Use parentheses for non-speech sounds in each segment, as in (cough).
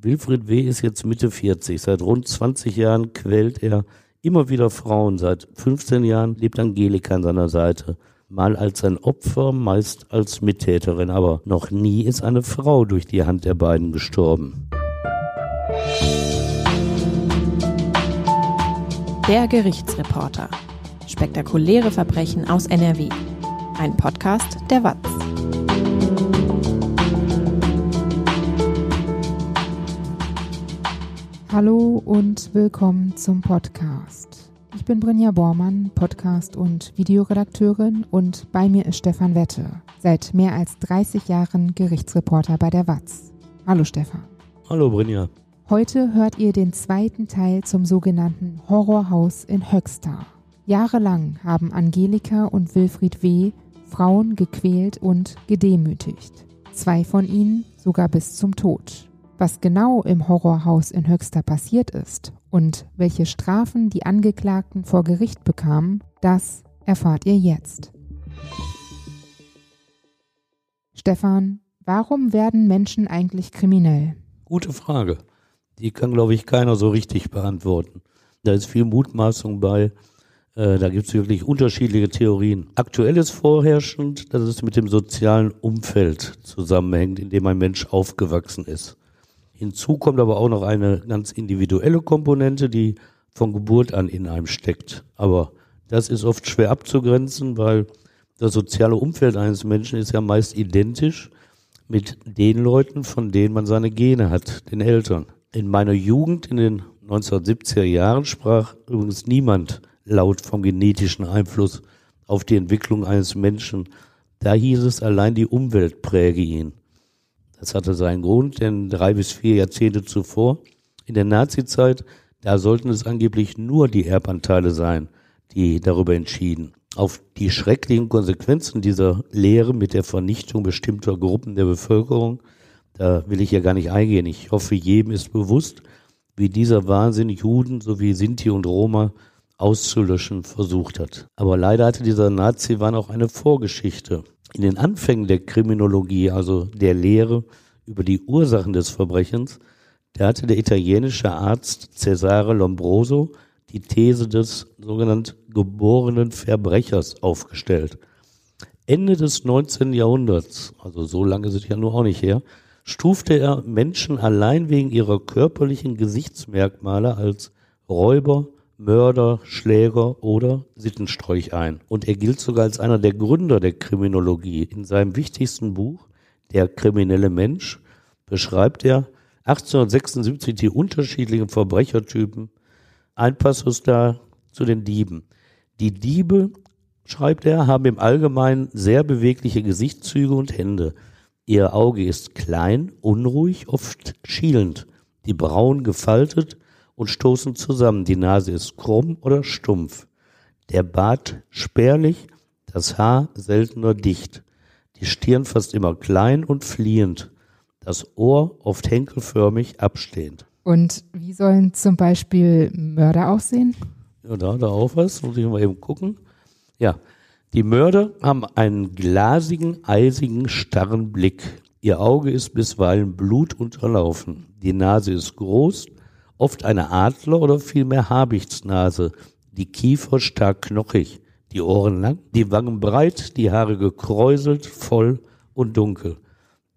Wilfried W. ist jetzt Mitte 40. Seit rund 20 Jahren quält er immer wieder Frauen. Seit 15 Jahren lebt Angelika an seiner Seite. Mal als ein Opfer, meist als Mittäterin, aber noch nie ist eine Frau durch die Hand der beiden gestorben. Der Gerichtsreporter. Spektakuläre Verbrechen aus NRW. Ein Podcast der WAZ. Hallo und willkommen zum Podcast. Ich bin Brinja Bormann, Podcast- und Videoredakteurin und bei mir ist Stefan Wette, seit mehr als 30 Jahren Gerichtsreporter bei der WAZ. Hallo Stefan. Hallo Brinja. Heute hört ihr den zweiten Teil zum sogenannten Horrorhaus in Höxter. Jahrelang haben Angelika und Wilfried W. Frauen gequält und gedemütigt. Zwei von ihnen sogar bis zum Tod. Was genau im Horrorhaus in Höxter passiert ist und welche Strafen die Angeklagten vor Gericht bekamen, das erfahrt ihr jetzt. Stefan, warum werden Menschen eigentlich kriminell? Gute Frage. Die kann, glaube ich, keiner so richtig beantworten. Da ist viel Mutmaßung bei. Äh, da gibt es wirklich unterschiedliche Theorien. Aktuell ist vorherrschend, dass es mit dem sozialen Umfeld zusammenhängt, in dem ein Mensch aufgewachsen ist. Hinzu kommt aber auch noch eine ganz individuelle Komponente, die von Geburt an in einem steckt. Aber das ist oft schwer abzugrenzen, weil das soziale Umfeld eines Menschen ist ja meist identisch mit den Leuten, von denen man seine Gene hat, den Eltern. In meiner Jugend in den 1970er Jahren sprach übrigens niemand laut vom genetischen Einfluss auf die Entwicklung eines Menschen. Da hieß es, allein die Umwelt präge ihn. Das hatte seinen Grund, denn drei bis vier Jahrzehnte zuvor, in der Nazizeit, da sollten es angeblich nur die Erbanteile sein, die darüber entschieden. Auf die schrecklichen Konsequenzen dieser Lehre mit der Vernichtung bestimmter Gruppen der Bevölkerung, da will ich ja gar nicht eingehen. Ich hoffe, jedem ist bewusst, wie dieser Wahnsinn Juden sowie Sinti und Roma auszulöschen versucht hat. Aber leider hatte dieser Nazi-Wahn auch eine Vorgeschichte in den Anfängen der Kriminologie, also der Lehre über die Ursachen des Verbrechens, da hatte der italienische Arzt Cesare Lombroso die These des sogenannten geborenen Verbrechers aufgestellt. Ende des 19. Jahrhunderts, also so lange sind ja nur auch nicht her, stufte er Menschen allein wegen ihrer körperlichen Gesichtsmerkmale als Räuber, Mörder, Schläger oder Sittenstrolch ein. Und er gilt sogar als einer der Gründer der Kriminologie. In seinem wichtigsten Buch, Der kriminelle Mensch, beschreibt er 1876 die unterschiedlichen Verbrechertypen. Ein Passus da zu den Dieben. Die Diebe, schreibt er, haben im Allgemeinen sehr bewegliche Gesichtszüge und Hände. Ihr Auge ist klein, unruhig, oft schielend, die Brauen gefaltet, und stoßen zusammen. Die Nase ist krumm oder stumpf. Der Bart spärlich, das Haar seltener dicht. Die Stirn fast immer klein und fliehend. Das Ohr oft henkelförmig abstehend. Und wie sollen zum Beispiel Mörder aussehen? Ja, da, da auch was. Muss ich mal eben gucken. Ja. Die Mörder haben einen glasigen, eisigen, starren Blick. Ihr Auge ist bisweilen blutunterlaufen. Die Nase ist groß, oft eine Adler- oder vielmehr Habichtsnase, die Kiefer stark knochig, die Ohren lang, die Wangen breit, die Haare gekräuselt, voll und dunkel,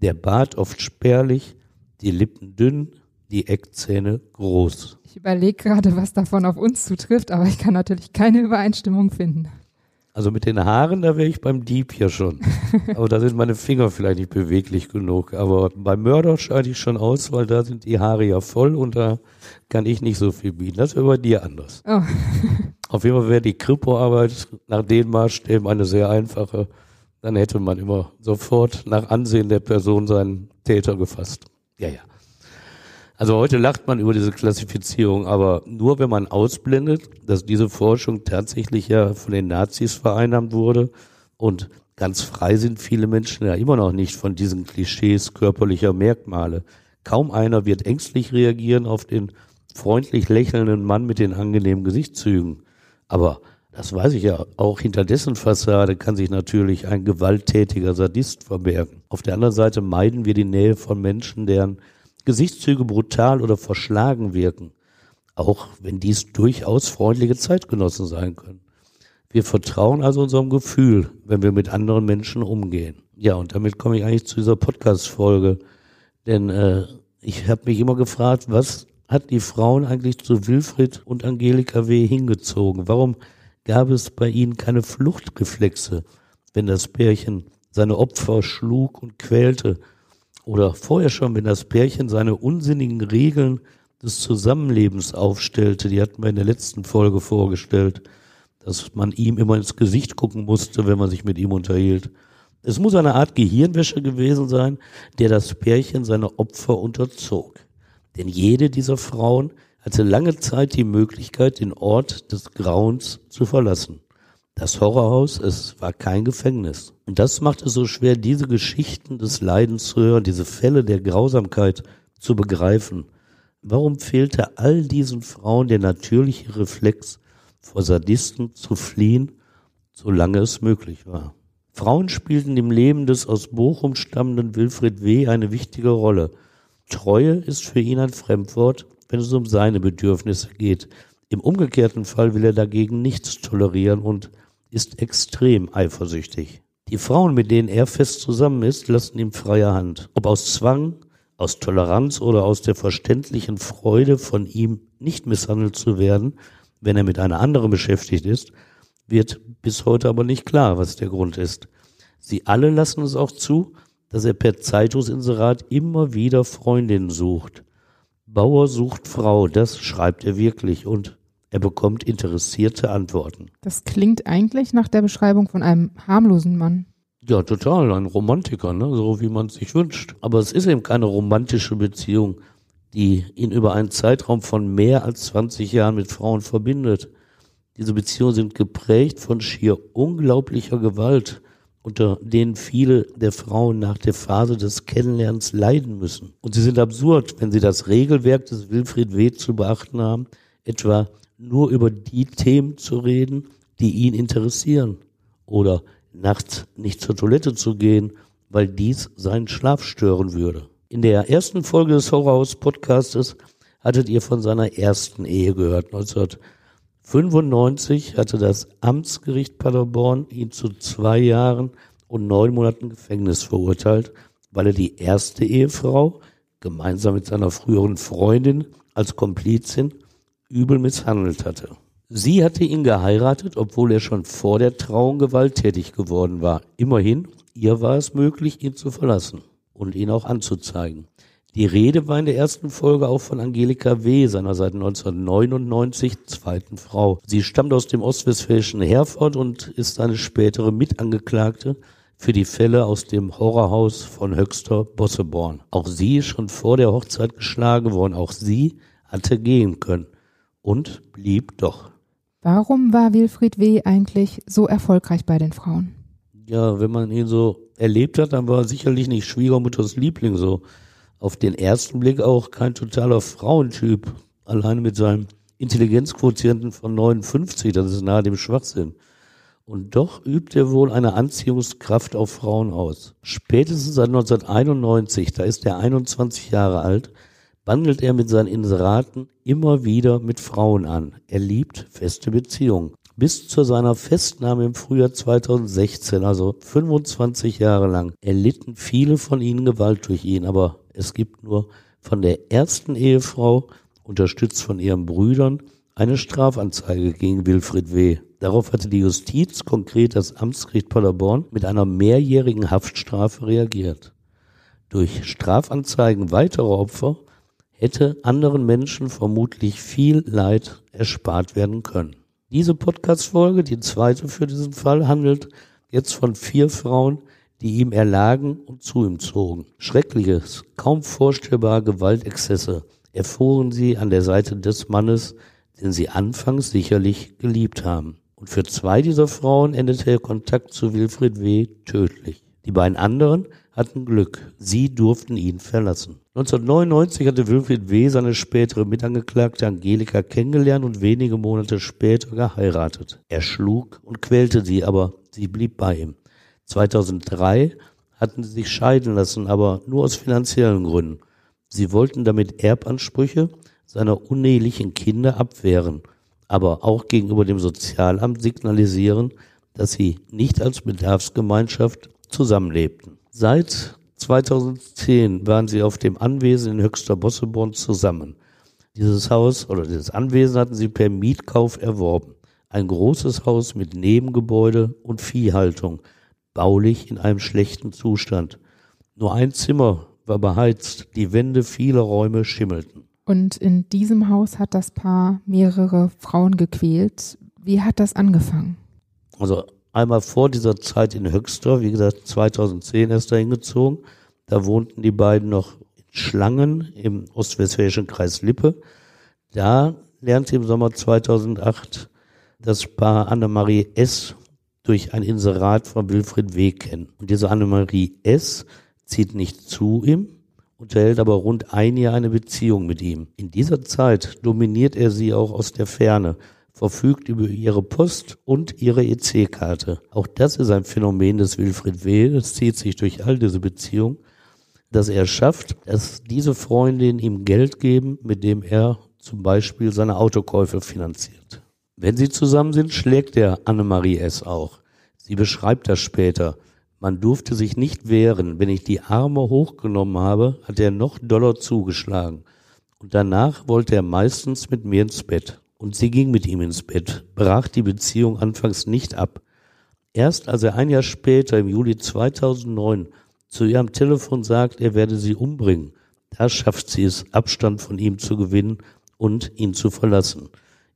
der Bart oft spärlich, die Lippen dünn, die Eckzähne groß. Ich überlege gerade, was davon auf uns zutrifft, aber ich kann natürlich keine Übereinstimmung finden. Also mit den Haaren, da wäre ich beim Dieb ja schon. (laughs) Aber da sind meine Finger vielleicht nicht beweglich genug. Aber beim Mörder scheide ich schon aus, weil da sind die Haare ja voll und da kann ich nicht so viel bieten. Das wäre bei dir anders. Oh. (laughs) Auf jeden Fall wäre die Kripo-Arbeit nach den Maßstäben eine sehr einfache. Dann hätte man immer sofort nach Ansehen der Person seinen Täter gefasst. Ja, ja. Also heute lacht man über diese Klassifizierung, aber nur wenn man ausblendet, dass diese Forschung tatsächlich ja von den Nazis vereinnahmt wurde und ganz frei sind viele Menschen ja immer noch nicht von diesen Klischees körperlicher Merkmale. Kaum einer wird ängstlich reagieren auf den freundlich lächelnden Mann mit den angenehmen Gesichtszügen. Aber das weiß ich ja, auch hinter dessen Fassade kann sich natürlich ein gewalttätiger Sadist verbergen. Auf der anderen Seite meiden wir die Nähe von Menschen, deren Gesichtszüge brutal oder verschlagen wirken, auch wenn dies durchaus freundliche Zeitgenossen sein können. Wir vertrauen also unserem Gefühl, wenn wir mit anderen Menschen umgehen. Ja, und damit komme ich eigentlich zu dieser Podcast-Folge. Denn äh, ich habe mich immer gefragt, was hat die Frauen eigentlich zu Wilfried und Angelika W. hingezogen? Warum gab es bei ihnen keine Fluchtreflexe, wenn das Pärchen seine Opfer schlug und quälte? Oder vorher schon, wenn das Pärchen seine unsinnigen Regeln des Zusammenlebens aufstellte, die hatten wir in der letzten Folge vorgestellt dass man ihm immer ins Gesicht gucken musste, wenn man sich mit ihm unterhielt. Es muss eine Art Gehirnwäsche gewesen sein, der das Pärchen seine Opfer unterzog. Denn jede dieser Frauen hatte lange Zeit die Möglichkeit, den Ort des Grauens zu verlassen. Das Horrorhaus, es war kein Gefängnis. Und das macht es so schwer, diese Geschichten des Leidens zu hören, diese Fälle der Grausamkeit zu begreifen. Warum fehlte all diesen Frauen der natürliche Reflex, vor Sadisten zu fliehen, solange es möglich war. Frauen spielten im Leben des aus Bochum stammenden Wilfried W. eine wichtige Rolle. Treue ist für ihn ein Fremdwort, wenn es um seine Bedürfnisse geht. Im umgekehrten Fall will er dagegen nichts tolerieren und ist extrem eifersüchtig. Die Frauen, mit denen er fest zusammen ist, lassen ihm freie Hand. Ob aus Zwang, aus Toleranz oder aus der verständlichen Freude, von ihm nicht misshandelt zu werden, wenn er mit einer anderen beschäftigt ist, wird bis heute aber nicht klar, was der Grund ist. Sie alle lassen es auch zu, dass er per Zeitungsinserat immer wieder Freundinnen sucht. Bauer sucht Frau, das schreibt er wirklich und er bekommt interessierte Antworten. Das klingt eigentlich nach der Beschreibung von einem harmlosen Mann. Ja, total, ein Romantiker, ne? so wie man es sich wünscht. Aber es ist eben keine romantische Beziehung die ihn über einen Zeitraum von mehr als 20 Jahren mit Frauen verbindet. Diese Beziehungen sind geprägt von schier unglaublicher Gewalt, unter denen viele der Frauen nach der Phase des Kennenlernens leiden müssen. Und sie sind absurd, wenn sie das Regelwerk des Wilfried W. zu beachten haben, etwa nur über die Themen zu reden, die ihn interessieren. Oder nachts nicht zur Toilette zu gehen, weil dies seinen Schlaf stören würde. In der ersten Folge des Horrorhaus Podcastes hattet ihr von seiner ersten Ehe gehört. 1995 hatte das Amtsgericht Paderborn ihn zu zwei Jahren und neun Monaten Gefängnis verurteilt, weil er die erste Ehefrau gemeinsam mit seiner früheren Freundin als Komplizin übel misshandelt hatte. Sie hatte ihn geheiratet, obwohl er schon vor der Trauung gewalttätig geworden war. Immerhin, ihr war es möglich, ihn zu verlassen und ihn auch anzuzeigen. Die Rede war in der ersten Folge auch von Angelika W., seiner seit 1999 zweiten Frau. Sie stammt aus dem ostwestfälischen Herford und ist eine spätere Mitangeklagte für die Fälle aus dem Horrorhaus von Höxter Bosseborn. Auch sie ist schon vor der Hochzeit geschlagen worden. Auch sie hatte gehen können und blieb doch. Warum war Wilfried W. eigentlich so erfolgreich bei den Frauen? Ja, wenn man ihn so erlebt hat, dann war er sicherlich nicht Schwiegermutters Liebling so. Auf den ersten Blick auch kein totaler Frauentyp. Alleine mit seinem Intelligenzquotienten von 59, das ist nahe dem Schwachsinn. Und doch übt er wohl eine Anziehungskraft auf Frauen aus. Spätestens seit 1991, da ist er 21 Jahre alt, wandelt er mit seinen Inseraten immer wieder mit Frauen an. Er liebt feste Beziehungen bis zu seiner Festnahme im Frühjahr 2016, also 25 Jahre lang, erlitten viele von ihnen Gewalt durch ihn, aber es gibt nur von der ersten Ehefrau, unterstützt von ihren Brüdern, eine Strafanzeige gegen Wilfried W. Darauf hatte die Justiz, konkret das Amtsgericht Paderborn, mit einer mehrjährigen Haftstrafe reagiert. Durch Strafanzeigen weiterer Opfer hätte anderen Menschen vermutlich viel Leid erspart werden können. Diese Podcast-Folge, die zweite für diesen Fall, handelt jetzt von vier Frauen, die ihm erlagen und zu ihm zogen. Schreckliches, kaum vorstellbare Gewaltexzesse erfuhren sie an der Seite des Mannes, den sie anfangs sicherlich geliebt haben. Und für zwei dieser Frauen endete der Kontakt zu Wilfried W. tödlich. Die beiden anderen hatten Glück. Sie durften ihn verlassen. 1999 hatte Wilfried W. seine spätere Mitangeklagte Angelika kennengelernt und wenige Monate später geheiratet. Er schlug und quälte sie, aber sie blieb bei ihm. 2003 hatten sie sich scheiden lassen, aber nur aus finanziellen Gründen. Sie wollten damit Erbansprüche seiner unehelichen Kinder abwehren, aber auch gegenüber dem Sozialamt signalisieren, dass sie nicht als Bedarfsgemeinschaft zusammenlebten. Seit 2010 waren sie auf dem Anwesen in Höchster Bosseborn zusammen. Dieses Haus oder dieses Anwesen hatten sie per Mietkauf erworben. Ein großes Haus mit Nebengebäude und Viehhaltung, baulich in einem schlechten Zustand. Nur ein Zimmer war beheizt, die Wände vieler Räume schimmelten. Und in diesem Haus hat das Paar mehrere Frauen gequält. Wie hat das angefangen? Also einmal vor dieser Zeit in Höxter, wie gesagt, 2010 erst dahin gezogen. Da wohnten die beiden noch in Schlangen im ostwestfälischen Kreis Lippe. Da lernte im Sommer 2008 das Paar Annemarie S. durch ein Inserat von Wilfried W. kennen. Und diese Annemarie S. zieht nicht zu ihm, unterhält aber rund ein Jahr eine Beziehung mit ihm. In dieser Zeit dominiert er sie auch aus der Ferne verfügt über ihre Post und ihre EC-Karte. Auch das ist ein Phänomen des Wilfried W. Das zieht sich durch all diese Beziehungen, dass er schafft, dass diese Freundinnen ihm Geld geben, mit dem er zum Beispiel seine Autokäufe finanziert. Wenn sie zusammen sind, schlägt er Annemarie S. auch. Sie beschreibt das später. Man durfte sich nicht wehren. Wenn ich die Arme hochgenommen habe, hat er noch doller zugeschlagen. Und danach wollte er meistens mit mir ins Bett und sie ging mit ihm ins Bett, brach die Beziehung anfangs nicht ab. Erst als er ein Jahr später, im Juli 2009, zu ihr am Telefon sagt, er werde sie umbringen, da schafft sie es, Abstand von ihm zu gewinnen und ihn zu verlassen.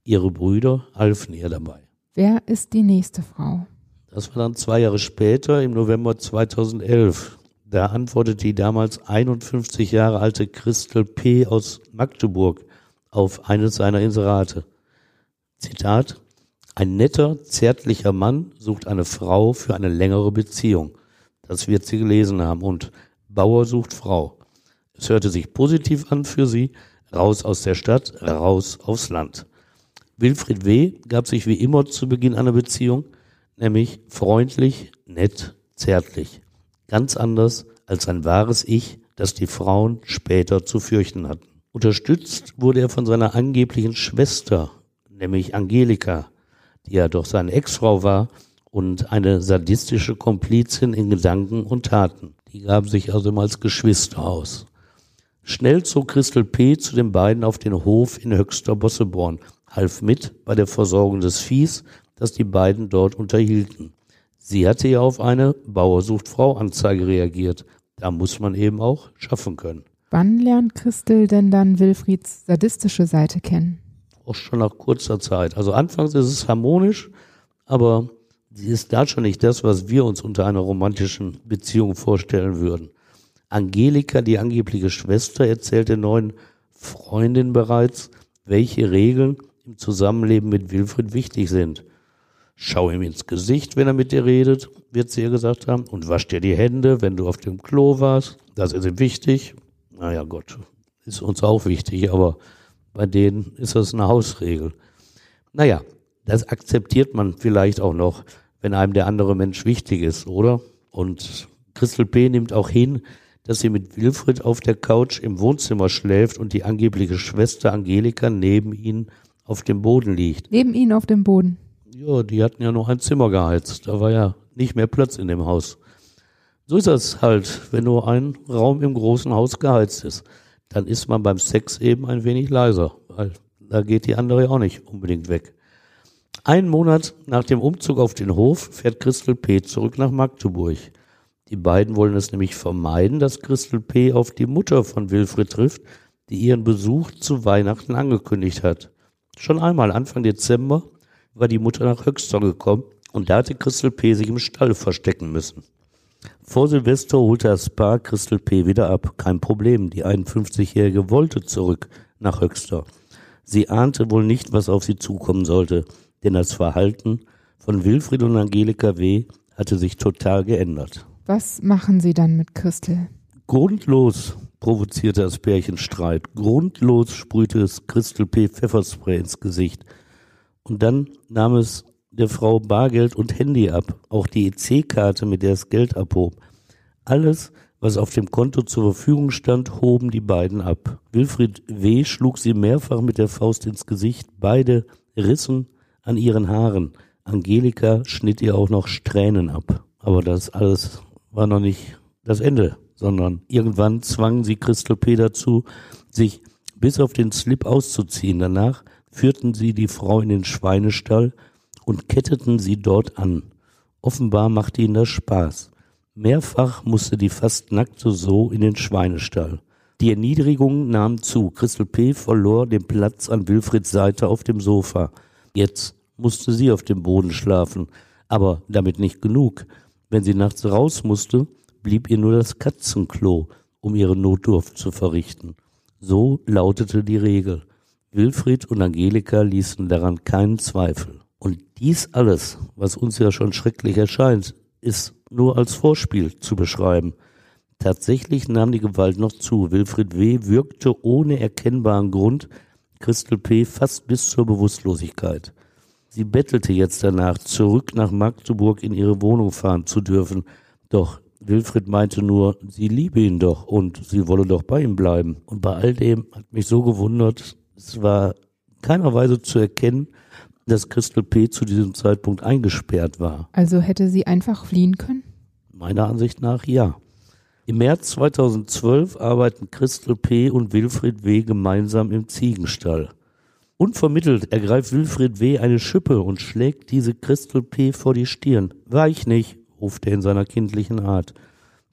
Ihre Brüder halfen ihr dabei. Wer ist die nächste Frau? Das war dann zwei Jahre später, im November 2011. Da antwortete die damals 51 Jahre alte Christel P. aus Magdeburg auf eines seiner Inserate. Zitat, ein netter, zärtlicher Mann sucht eine Frau für eine längere Beziehung. Das wird sie gelesen haben. Und Bauer sucht Frau. Es hörte sich positiv an für sie. Raus aus der Stadt, raus aufs Land. Wilfried W. gab sich wie immer zu Beginn einer Beziehung, nämlich freundlich, nett, zärtlich. Ganz anders als ein wahres Ich, das die Frauen später zu fürchten hatten. Unterstützt wurde er von seiner angeblichen Schwester, nämlich Angelika, die ja doch seine Ex-Frau war und eine sadistische Komplizin in Gedanken und Taten. Die gaben sich also immer als Geschwister aus. Schnell zog Christel P. zu den beiden auf den Hof in Höchster Bosseborn, half mit bei der Versorgung des Viehs, das die beiden dort unterhielten. Sie hatte ja auf eine Bauer sucht Frau Anzeige reagiert. Da muss man eben auch schaffen können. Wann lernt Christel denn dann Wilfrieds sadistische Seite kennen? Auch schon nach kurzer Zeit. Also anfangs ist es harmonisch, aber sie ist da schon nicht das, was wir uns unter einer romantischen Beziehung vorstellen würden. Angelika, die angebliche Schwester, erzählt der neuen Freundin bereits, welche Regeln im Zusammenleben mit Wilfried wichtig sind. Schau ihm ins Gesicht, wenn er mit dir redet, wird sie ihr gesagt haben, und wasch dir die Hände, wenn du auf dem Klo warst. Das ist ihm wichtig. Naja, Gott, ist uns auch wichtig, aber bei denen ist das eine Hausregel. Naja, das akzeptiert man vielleicht auch noch, wenn einem der andere Mensch wichtig ist, oder? Und Christel P. nimmt auch hin, dass sie mit Wilfried auf der Couch im Wohnzimmer schläft und die angebliche Schwester Angelika neben ihnen auf dem Boden liegt. Neben ihnen auf dem Boden? Ja, die hatten ja noch ein Zimmer geheizt. Da war ja nicht mehr Platz in dem Haus. So ist das halt, wenn nur ein Raum im großen Haus geheizt ist dann ist man beim Sex eben ein wenig leiser, weil da geht die andere auch nicht unbedingt weg. Einen Monat nach dem Umzug auf den Hof fährt Christel P. zurück nach Magdeburg. Die beiden wollen es nämlich vermeiden, dass Christel P. auf die Mutter von Wilfried trifft, die ihren Besuch zu Weihnachten angekündigt hat. Schon einmal Anfang Dezember war die Mutter nach Höxter gekommen und da hatte Christel P. sich im Stall verstecken müssen. Vor Silvester holte das Paar Christel P. wieder ab. Kein Problem, die 51-Jährige wollte zurück nach Höxter. Sie ahnte wohl nicht, was auf sie zukommen sollte, denn das Verhalten von Wilfried und Angelika W. hatte sich total geändert. Was machen Sie dann mit Christel? Grundlos provozierte das Pärchen Streit. Grundlos sprühte es Christel P. Pfefferspray ins Gesicht. Und dann nahm es der Frau Bargeld und Handy ab, auch die EC-Karte, mit der es Geld abhob. Alles, was auf dem Konto zur Verfügung stand, hoben die beiden ab. Wilfried W. schlug sie mehrfach mit der Faust ins Gesicht, beide rissen an ihren Haaren. Angelika schnitt ihr auch noch Strähnen ab. Aber das alles war noch nicht das Ende, sondern irgendwann zwang sie Christel P. dazu, sich bis auf den Slip auszuziehen. Danach führten sie die Frau in den Schweinestall und ketteten sie dort an. Offenbar machte ihnen das Spaß. Mehrfach musste die fast nackte so in den Schweinestall. Die Erniedrigung nahm zu. Christel P. verlor den Platz an Wilfrieds Seite auf dem Sofa. Jetzt musste sie auf dem Boden schlafen. Aber damit nicht genug. Wenn sie nachts raus musste, blieb ihr nur das Katzenklo, um ihre Notdurft zu verrichten. So lautete die Regel. Wilfried und Angelika ließen daran keinen Zweifel. Dies alles, was uns ja schon schrecklich erscheint, ist nur als Vorspiel zu beschreiben. Tatsächlich nahm die Gewalt noch zu. Wilfried W. wirkte ohne erkennbaren Grund Christel P. fast bis zur Bewusstlosigkeit. Sie bettelte jetzt danach, zurück nach Magdeburg in ihre Wohnung fahren zu dürfen. Doch Wilfried meinte nur, sie liebe ihn doch und sie wolle doch bei ihm bleiben. Und bei all dem hat mich so gewundert, es war keiner Weise zu erkennen, dass Christel P. zu diesem Zeitpunkt eingesperrt war. Also hätte sie einfach fliehen können? Meiner Ansicht nach ja. Im März 2012 arbeiten Christel P. und Wilfried W. gemeinsam im Ziegenstall. Unvermittelt ergreift Wilfried W. eine Schippe und schlägt diese Christel P. vor die Stirn. Weich nicht, ruft er in seiner kindlichen Art.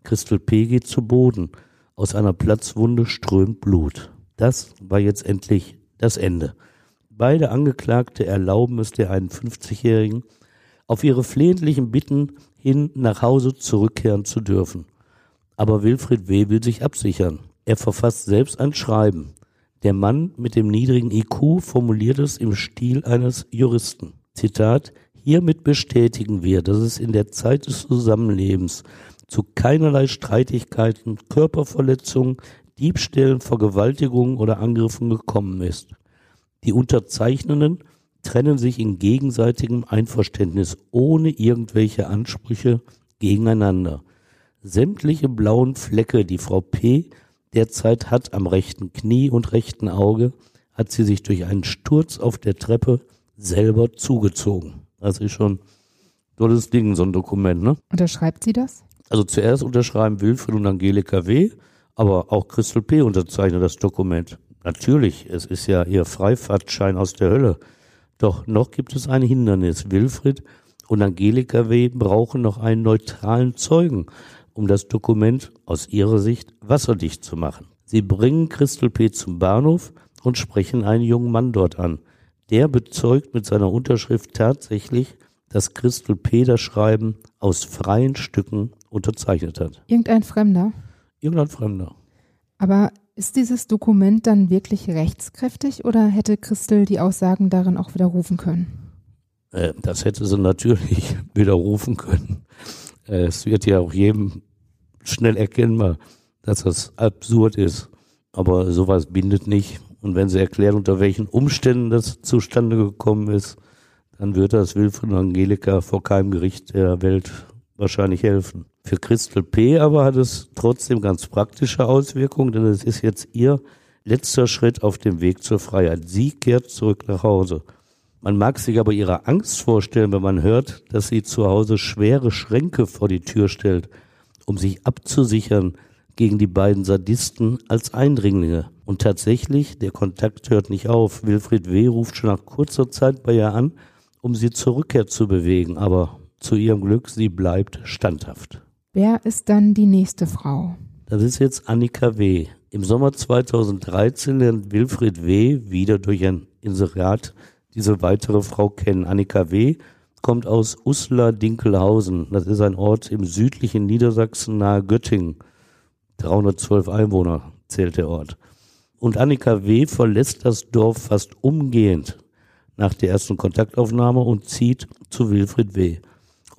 Christel P. geht zu Boden. Aus einer Platzwunde strömt Blut. Das war jetzt endlich das Ende. Beide Angeklagte erlauben es der 51-Jährigen, auf ihre flehentlichen Bitten hin nach Hause zurückkehren zu dürfen. Aber Wilfried W. will sich absichern. Er verfasst selbst ein Schreiben. Der Mann mit dem niedrigen IQ formuliert es im Stil eines Juristen. Zitat, hiermit bestätigen wir, dass es in der Zeit des Zusammenlebens zu keinerlei Streitigkeiten, Körperverletzungen, Diebstählen, Vergewaltigungen oder Angriffen gekommen ist. Die Unterzeichnenden trennen sich in gegenseitigem Einverständnis ohne irgendwelche Ansprüche gegeneinander. Sämtliche blauen Flecke, die Frau P. derzeit hat am rechten Knie und rechten Auge, hat sie sich durch einen Sturz auf der Treppe selber zugezogen. Das ist schon tolles Ding, so ein Dokument, ne? Unterschreibt sie das? Also zuerst unterschreiben Wilfried und Angelika W., aber auch Christel P. unterzeichnet das Dokument. Natürlich, es ist ja ihr Freifahrtschein aus der Hölle. Doch noch gibt es ein Hindernis. Wilfried und Angelika W. brauchen noch einen neutralen Zeugen, um das Dokument aus ihrer Sicht wasserdicht zu machen. Sie bringen Christel P. zum Bahnhof und sprechen einen jungen Mann dort an. Der bezeugt mit seiner Unterschrift tatsächlich, dass Christel P. das Schreiben aus freien Stücken unterzeichnet hat. Irgendein Fremder? Irgendein Fremder. Aber ist dieses Dokument dann wirklich rechtskräftig oder hätte Christel die Aussagen darin auch widerrufen können? Äh, das hätte sie natürlich (laughs) widerrufen können. Äh, es wird ja auch jedem schnell erkennbar, dass das absurd ist. Aber sowas bindet nicht. Und wenn sie erklärt, unter welchen Umständen das zustande gekommen ist, dann wird das Wilfried und Angelika vor keinem Gericht der Welt wahrscheinlich helfen. Für Christel P. aber hat es trotzdem ganz praktische Auswirkungen, denn es ist jetzt ihr letzter Schritt auf dem Weg zur Freiheit. Sie kehrt zurück nach Hause. Man mag sich aber ihre Angst vorstellen, wenn man hört, dass sie zu Hause schwere Schränke vor die Tür stellt, um sich abzusichern gegen die beiden Sadisten als Eindringlinge. Und tatsächlich, der Kontakt hört nicht auf. Wilfried W. ruft schon nach kurzer Zeit bei ihr an, um sie zur Rückkehr zu bewegen. Aber zu ihrem Glück, sie bleibt standhaft. Wer ist dann die nächste Frau? Das ist jetzt Annika W. Im Sommer 2013 lernt Wilfried W. wieder durch ein Inserat diese weitere Frau kennen. Annika W. kommt aus Uslar-Dinkelhausen. Das ist ein Ort im südlichen Niedersachsen nahe Göttingen. 312 Einwohner zählt der Ort. Und Annika W. verlässt das Dorf fast umgehend nach der ersten Kontaktaufnahme und zieht zu Wilfried W.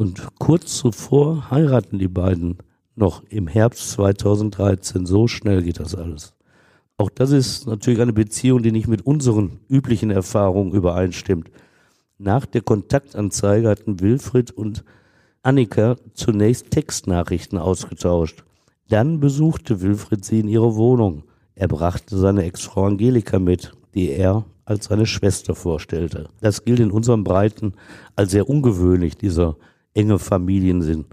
Und kurz zuvor heiraten die beiden noch im Herbst 2013. So schnell geht das alles. Auch das ist natürlich eine Beziehung, die nicht mit unseren üblichen Erfahrungen übereinstimmt. Nach der Kontaktanzeige hatten Wilfried und Annika zunächst Textnachrichten ausgetauscht. Dann besuchte Wilfried sie in ihrer Wohnung. Er brachte seine Ex-Frau Angelika mit, die er als seine Schwester vorstellte. Das gilt in unserem Breiten als sehr ungewöhnlich, dieser enge Familiensinn.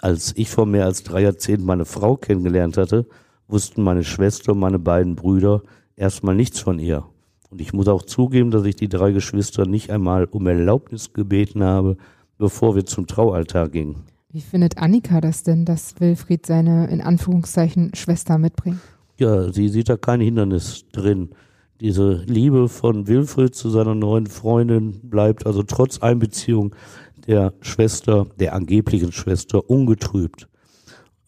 Als ich vor mehr als drei Jahrzehnten meine Frau kennengelernt hatte, wussten meine Schwester und meine beiden Brüder erstmal nichts von ihr. Und ich muss auch zugeben, dass ich die drei Geschwister nicht einmal um Erlaubnis gebeten habe, bevor wir zum Traualtar gingen. Wie findet Annika das denn, dass Wilfried seine in Anführungszeichen Schwester mitbringt? Ja, sie sieht da kein Hindernis drin. Diese Liebe von Wilfried zu seiner neuen Freundin bleibt also trotz Einbeziehung der Schwester, der angeblichen Schwester, ungetrübt.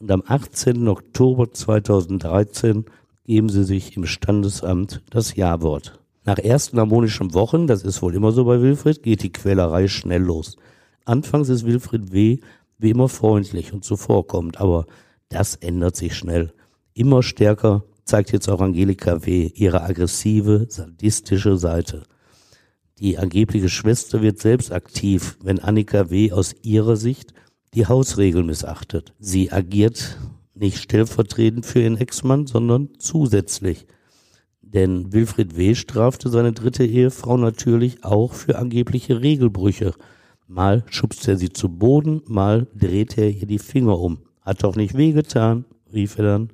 Und am 18. Oktober 2013 geben sie sich im Standesamt das Ja-Wort. Nach ersten harmonischen Wochen, das ist wohl immer so bei Wilfried, geht die Quälerei schnell los. Anfangs ist Wilfried W. wie immer freundlich und zuvorkommend, aber das ändert sich schnell. Immer stärker zeigt jetzt auch Angelika W. ihre aggressive, sadistische Seite. Die angebliche Schwester wird selbst aktiv, wenn Annika W. aus ihrer Sicht die Hausregeln missachtet. Sie agiert nicht stellvertretend für ihren Ex-Mann, sondern zusätzlich. Denn Wilfried W. strafte seine dritte Ehefrau natürlich auch für angebliche Regelbrüche. Mal schubst er sie zu Boden, mal dreht er ihr die Finger um. Hat doch nicht wehgetan, rief er dann.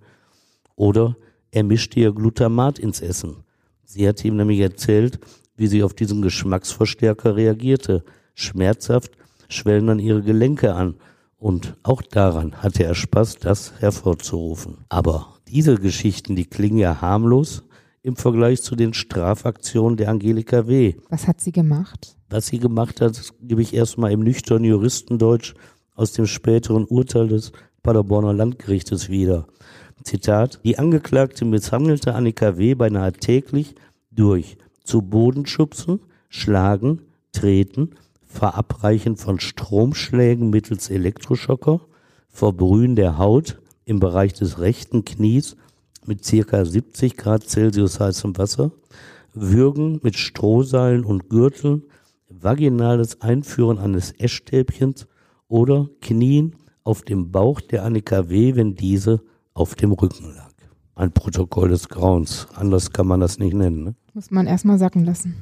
Oder er mischte ihr Glutamat ins Essen. Sie hat ihm nämlich erzählt, wie sie auf diesen Geschmacksverstärker reagierte. Schmerzhaft schwellen dann ihre Gelenke an. Und auch daran hatte er Spaß, das hervorzurufen. Aber diese Geschichten, die klingen ja harmlos im Vergleich zu den Strafaktionen der Angelika W. Was hat sie gemacht? Was sie gemacht hat, gebe ich erstmal im nüchternen Juristendeutsch aus dem späteren Urteil des Paderborner Landgerichtes wieder. Zitat, die Angeklagte misshandelte Annika W. beinahe täglich durch zu Boden schubsen, schlagen, treten, Verabreichen von Stromschlägen mittels Elektroschocker, Verbrühen der Haut im Bereich des rechten Knies mit circa 70 Grad Celsius heißem Wasser, Würgen mit Strohseilen und Gürteln, vaginales Einführen eines Essstäbchens oder Knien auf dem Bauch der Annika W., wenn diese auf dem Rücken lag. Ein Protokoll des Grauens. Anders kann man das nicht nennen. Ne? Muss man erstmal sacken lassen.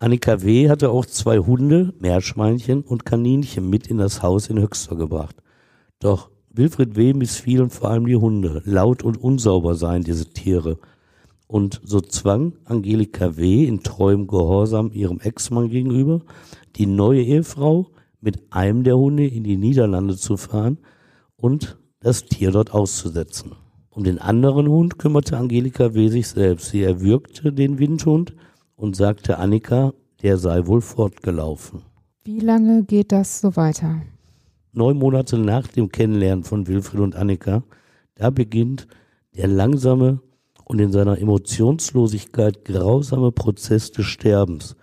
Annika W. hatte auch zwei Hunde, Meerschweinchen und Kaninchen mit in das Haus in Höxter gebracht. Doch Wilfried W. missfielen vor allem die Hunde. Laut und unsauber seien diese Tiere. Und so zwang Angelika W. in treuem Gehorsam ihrem Ex-Mann gegenüber, die neue Ehefrau mit einem der Hunde in die Niederlande zu fahren und das Tier dort auszusetzen. Um den anderen Hund kümmerte Angelika W. sich selbst. Sie erwürgte den Windhund und sagte Annika, der sei wohl fortgelaufen. Wie lange geht das so weiter? Neun Monate nach dem Kennenlernen von Wilfried und Annika, da beginnt der langsame und in seiner Emotionslosigkeit grausame Prozess des Sterbens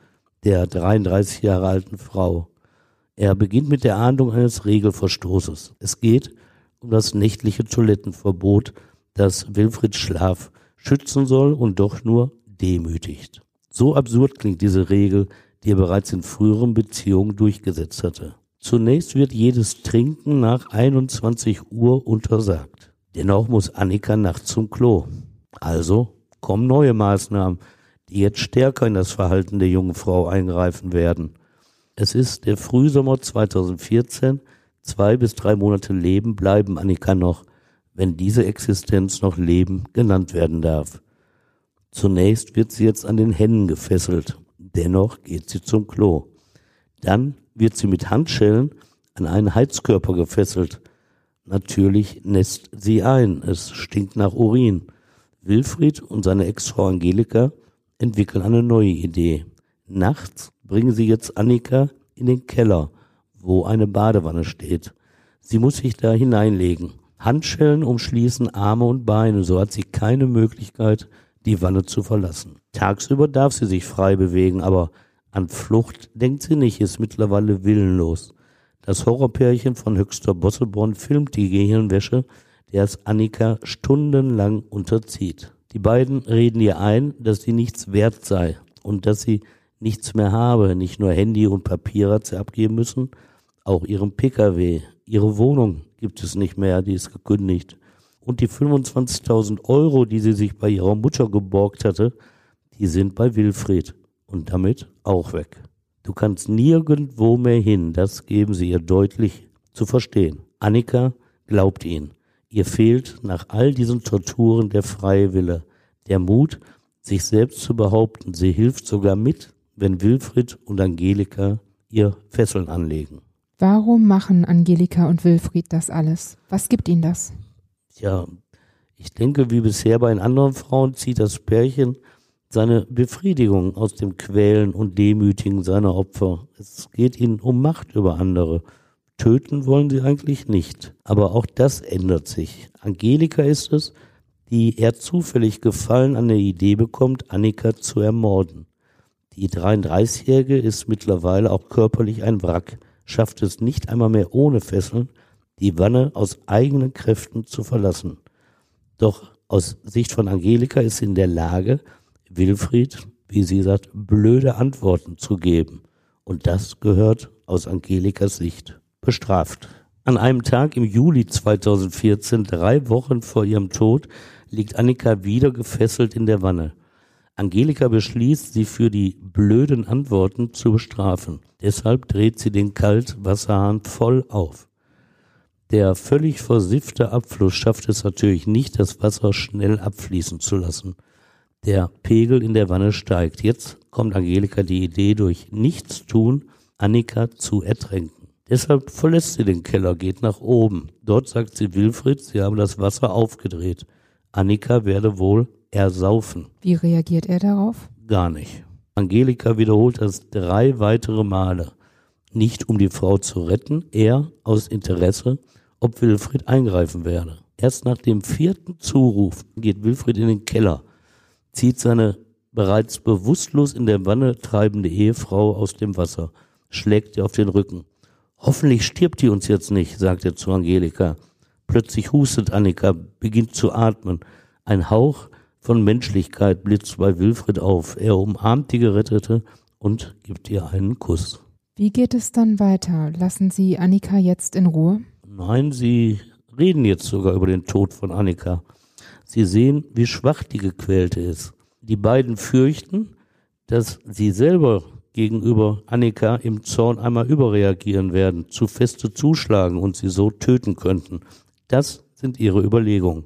der 33 Jahre alten Frau. Er beginnt mit der Ahndung eines Regelverstoßes. Es geht um das nächtliche Toilettenverbot, das Wilfrieds Schlaf schützen soll und doch nur demütigt. So absurd klingt diese Regel, die er bereits in früheren Beziehungen durchgesetzt hatte. Zunächst wird jedes Trinken nach 21 Uhr untersagt. Dennoch muss Annika nachts zum Klo. Also kommen neue Maßnahmen, die jetzt stärker in das Verhalten der jungen Frau eingreifen werden. Es ist der Frühsommer 2014, zwei bis drei Monate Leben bleiben Annika noch, wenn diese Existenz noch Leben genannt werden darf. Zunächst wird sie jetzt an den Händen gefesselt, dennoch geht sie zum Klo. Dann wird sie mit Handschellen an einen Heizkörper gefesselt. Natürlich nässt sie ein, es stinkt nach Urin. Wilfried und seine Ex-Frau Angelika entwickeln eine neue Idee. Nachts bringen sie jetzt Annika in den Keller, wo eine Badewanne steht. Sie muss sich da hineinlegen. Handschellen umschließen Arme und Beine, so hat sie keine Möglichkeit, die Wanne zu verlassen. Tagsüber darf sie sich frei bewegen, aber an Flucht denkt sie nicht, ist mittlerweile willenlos. Das Horrorpärchen von Höchster Bosselborn filmt die Gehirnwäsche, der es Annika stundenlang unterzieht. Die beiden reden ihr ein, dass sie nichts wert sei und dass sie nichts mehr habe, nicht nur Handy und Papier hat sie abgeben müssen, auch ihren Pkw, ihre Wohnung gibt es nicht mehr, die ist gekündigt. Und die 25.000 Euro, die sie sich bei ihrer Mutter geborgt hatte, die sind bei Wilfried und damit auch weg. Du kannst nirgendwo mehr hin, das geben sie ihr deutlich zu verstehen. Annika glaubt ihn. Ihr fehlt nach all diesen Torturen der freie Wille, der Mut, sich selbst zu behaupten. Sie hilft sogar mit, wenn Wilfried und Angelika ihr Fesseln anlegen. Warum machen Angelika und Wilfried das alles? Was gibt ihnen das? Ja, ich denke, wie bisher bei den anderen Frauen zieht das Pärchen seine Befriedigung aus dem Quälen und Demütigen seiner Opfer. Es geht ihnen um Macht über andere. Töten wollen sie eigentlich nicht. Aber auch das ändert sich. Angelika ist es, die er zufällig Gefallen an der Idee bekommt, Annika zu ermorden. Die 33-Jährige ist mittlerweile auch körperlich ein Wrack, schafft es nicht einmal mehr ohne Fesseln, die Wanne aus eigenen Kräften zu verlassen. Doch aus Sicht von Angelika ist sie in der Lage, Wilfried, wie sie sagt, blöde Antworten zu geben. Und das gehört aus Angelikas Sicht bestraft. An einem Tag im Juli 2014, drei Wochen vor ihrem Tod, liegt Annika wieder gefesselt in der Wanne. Angelika beschließt, sie für die blöden Antworten zu bestrafen. Deshalb dreht sie den Kaltwasserhahn voll auf. Der völlig versiffte Abfluss schafft es natürlich nicht, das Wasser schnell abfließen zu lassen. Der Pegel in der Wanne steigt. Jetzt kommt Angelika die Idee, durch Nichtstun Annika zu ertränken. Deshalb verlässt sie den Keller, geht nach oben. Dort sagt sie Wilfried, sie habe das Wasser aufgedreht. Annika werde wohl ersaufen. Wie reagiert er darauf? Gar nicht. Angelika wiederholt das drei weitere Male. Nicht um die Frau zu retten, eher aus Interesse, ob Wilfried eingreifen werde. Erst nach dem vierten Zuruf geht Wilfried in den Keller zieht seine bereits bewusstlos in der Wanne treibende Ehefrau aus dem Wasser, schlägt ihr auf den Rücken. Hoffentlich stirbt die uns jetzt nicht, sagt er zu Angelika. Plötzlich hustet Annika, beginnt zu atmen. Ein Hauch von Menschlichkeit blitzt bei Wilfried auf. Er umarmt die Gerettete und gibt ihr einen Kuss. Wie geht es dann weiter? Lassen Sie Annika jetzt in Ruhe? Nein, sie reden jetzt sogar über den Tod von Annika. Sie sehen, wie schwach die Gequälte ist. Die beiden fürchten, dass sie selber gegenüber Annika im Zorn einmal überreagieren werden, zu feste zuschlagen und sie so töten könnten. Das sind ihre Überlegungen.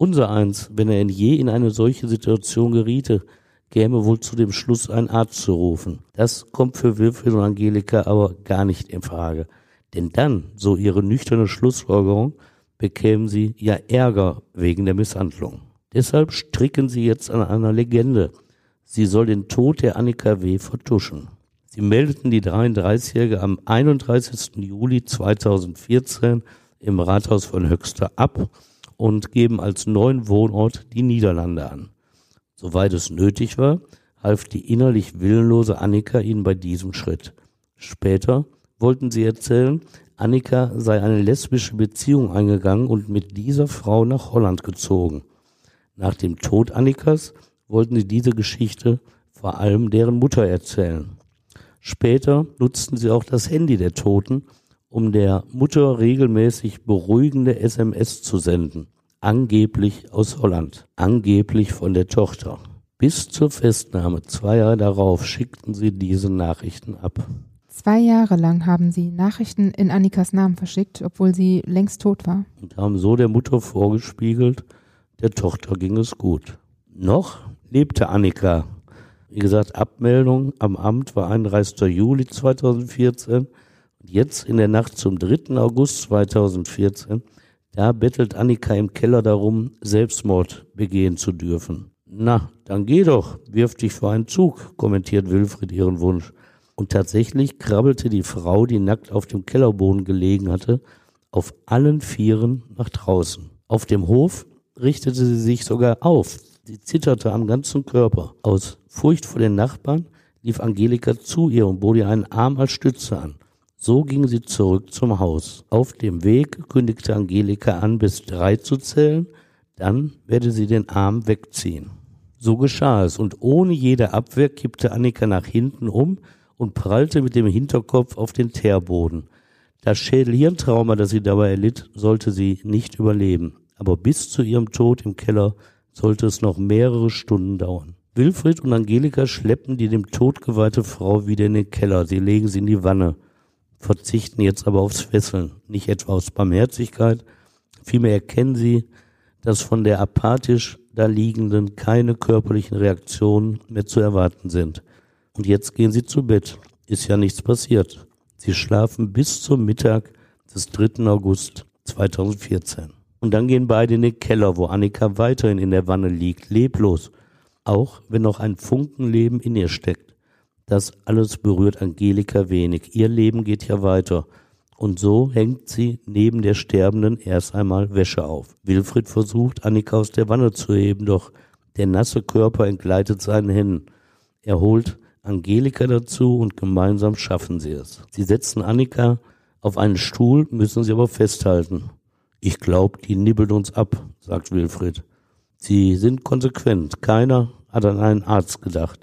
Unser eins, wenn er in je in eine solche Situation geriete, käme wohl zu dem Schluss, einen Arzt zu rufen. Das kommt für Wilfried und Angelika aber gar nicht in Frage. Denn dann, so ihre nüchterne Schlussfolgerung, bekämen sie ja Ärger wegen der Misshandlung. Deshalb stricken sie jetzt an einer Legende. Sie soll den Tod der Annika W. vertuschen. Sie meldeten die 33-Jährige am 31. Juli 2014 im Rathaus von Höxter ab und geben als neuen Wohnort die Niederlande an. Soweit es nötig war, half die innerlich willenlose Annika ihnen bei diesem Schritt. Später wollten sie erzählen, Annika sei eine lesbische Beziehung eingegangen und mit dieser Frau nach Holland gezogen. Nach dem Tod Annikas wollten sie diese Geschichte vor allem deren Mutter erzählen. Später nutzten sie auch das Handy der Toten, um der Mutter regelmäßig beruhigende SMS zu senden. Angeblich aus Holland, angeblich von der Tochter. Bis zur Festnahme zwei Jahre darauf schickten sie diese Nachrichten ab. Zwei Jahre lang haben sie Nachrichten in Annikas Namen verschickt, obwohl sie längst tot war. Und haben so der Mutter vorgespiegelt, der Tochter ging es gut. Noch lebte Annika. Wie gesagt, Abmeldung am Amt war 31. Juli 2014. Und jetzt in der Nacht zum 3. August 2014, da bettelt Annika im Keller darum, Selbstmord begehen zu dürfen. Na, dann geh doch, wirf dich vor einen Zug, kommentiert Wilfried ihren Wunsch. Und tatsächlich krabbelte die Frau, die nackt auf dem Kellerboden gelegen hatte, auf allen Vieren nach draußen. Auf dem Hof richtete sie sich sogar auf. Sie zitterte am ganzen Körper. Aus Furcht vor den Nachbarn lief Angelika zu ihr und bot ihr einen Arm als Stütze an. So ging sie zurück zum Haus. Auf dem Weg kündigte Angelika an, bis drei zu zählen, dann werde sie den Arm wegziehen. So geschah es, und ohne jede Abwehr kippte Annika nach hinten um und prallte mit dem Hinterkopf auf den Teerboden. Das Schädelhirntrauma, das sie dabei erlitt, sollte sie nicht überleben. aber bis zu ihrem Tod im Keller sollte es noch mehrere Stunden dauern. Wilfried und Angelika schleppen die dem Tod geweihte Frau wieder in den Keller. Sie legen sie in die Wanne, verzichten jetzt aber aufs Fesseln. Nicht etwa aus Barmherzigkeit, vielmehr erkennen sie, dass von der apathisch da liegenden keine körperlichen Reaktionen mehr zu erwarten sind. Und jetzt gehen sie zu Bett. Ist ja nichts passiert. Sie schlafen bis zum Mittag des 3. August 2014. Und dann gehen beide in den Keller, wo Annika weiterhin in der Wanne liegt, leblos auch wenn noch ein Funkenleben in ihr steckt. Das alles berührt Angelika wenig. Ihr Leben geht ja weiter. Und so hängt sie neben der Sterbenden erst einmal Wäsche auf. Wilfried versucht, Annika aus der Wanne zu heben, doch der nasse Körper entgleitet seinen Händen. Er holt Angelika dazu und gemeinsam schaffen sie es. Sie setzen Annika auf einen Stuhl, müssen sie aber festhalten. Ich glaub, die nibbelt uns ab, sagt Wilfried. Sie sind konsequent. Keiner hat an einen Arzt gedacht.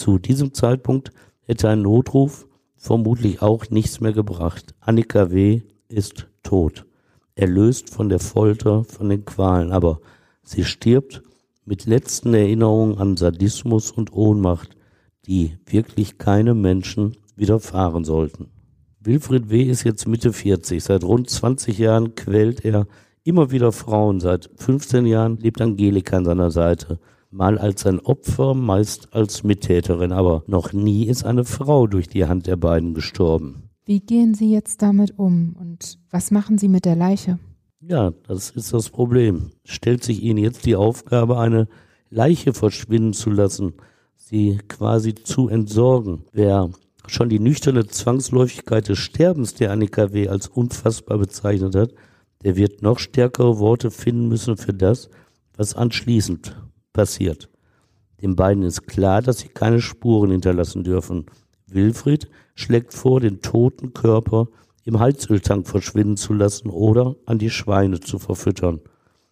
Zu diesem Zeitpunkt hätte ein Notruf vermutlich auch nichts mehr gebracht. Annika W. ist tot. Erlöst von der Folter, von den Qualen. Aber sie stirbt mit letzten Erinnerungen an Sadismus und Ohnmacht, die wirklich keine Menschen widerfahren sollten. Wilfried W. ist jetzt Mitte 40. Seit rund 20 Jahren quält er immer wieder Frauen. Seit 15 Jahren lebt Angelika an seiner Seite. Mal als ein Opfer, meist als Mittäterin, aber noch nie ist eine Frau durch die Hand der beiden gestorben. Wie gehen Sie jetzt damit um und was machen Sie mit der Leiche? Ja, das ist das Problem. Stellt sich Ihnen jetzt die Aufgabe, eine Leiche verschwinden zu lassen, sie quasi zu entsorgen. Wer schon die nüchterne Zwangsläufigkeit des Sterbens der Annika W. als unfassbar bezeichnet hat, der wird noch stärkere Worte finden müssen für das, was anschließend passiert. Den beiden ist klar, dass sie keine Spuren hinterlassen dürfen. Wilfried schlägt vor, den toten Körper im Heizöltank verschwinden zu lassen oder an die Schweine zu verfüttern.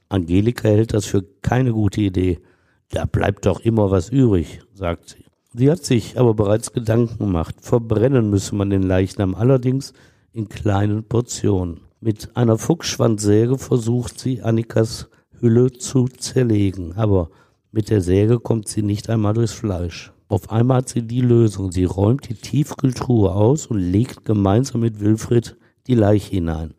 Angelika hält das für keine gute Idee. Da bleibt doch immer was übrig, sagt sie. Sie hat sich aber bereits Gedanken gemacht. Verbrennen müsse man den Leichnam allerdings in kleinen Portionen. Mit einer Fuchsschwanzsäge versucht sie, Annikas Hülle zu zerlegen, aber mit der Säge kommt sie nicht einmal durchs Fleisch. Auf einmal hat sie die Lösung. Sie räumt die Tiefkühltruhe aus und legt gemeinsam mit Wilfried die Leiche hinein.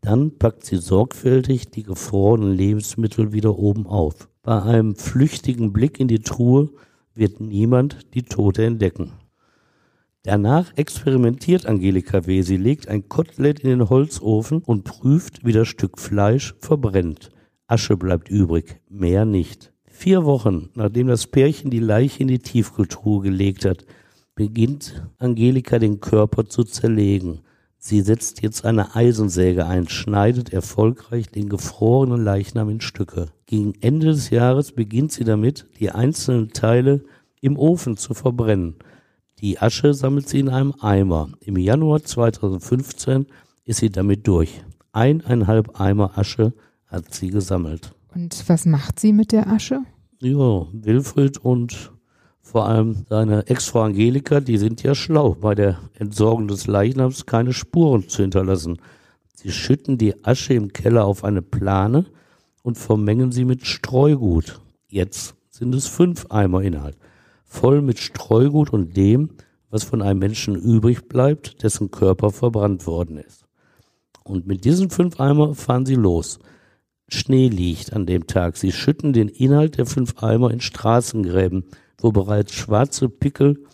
Dann packt sie sorgfältig die gefrorenen Lebensmittel wieder oben auf. Bei einem flüchtigen Blick in die Truhe wird niemand die Tote entdecken. Danach experimentiert Angelika W. Sie legt ein Kotelett in den Holzofen und prüft, wie das Stück Fleisch verbrennt. Asche bleibt übrig, mehr nicht. Vier Wochen, nachdem das Pärchen die Leiche in die Tiefkultur gelegt hat, beginnt Angelika den Körper zu zerlegen. Sie setzt jetzt eine Eisensäge ein, schneidet erfolgreich den gefrorenen Leichnam in Stücke. Gegen Ende des Jahres beginnt sie damit, die einzelnen Teile im Ofen zu verbrennen. Die Asche sammelt sie in einem Eimer. Im Januar 2015 ist sie damit durch. Eineinhalb Eimer Asche hat sie gesammelt. Und was macht sie mit der Asche? Ja, Wilfried und vor allem seine Ex-Frau Angelika, die sind ja schlau, bei der Entsorgung des Leichnams keine Spuren zu hinterlassen. Sie schütten die Asche im Keller auf eine Plane und vermengen sie mit Streugut. Jetzt sind es fünf Eimer Inhalt voll mit Streugut und dem, was von einem Menschen übrig bleibt, dessen Körper verbrannt worden ist. Und mit diesen fünf Eimer fahren sie los. Schnee liegt an dem Tag. Sie schütten den Inhalt der fünf Eimer in Straßengräben, wo bereits schwarze Pickel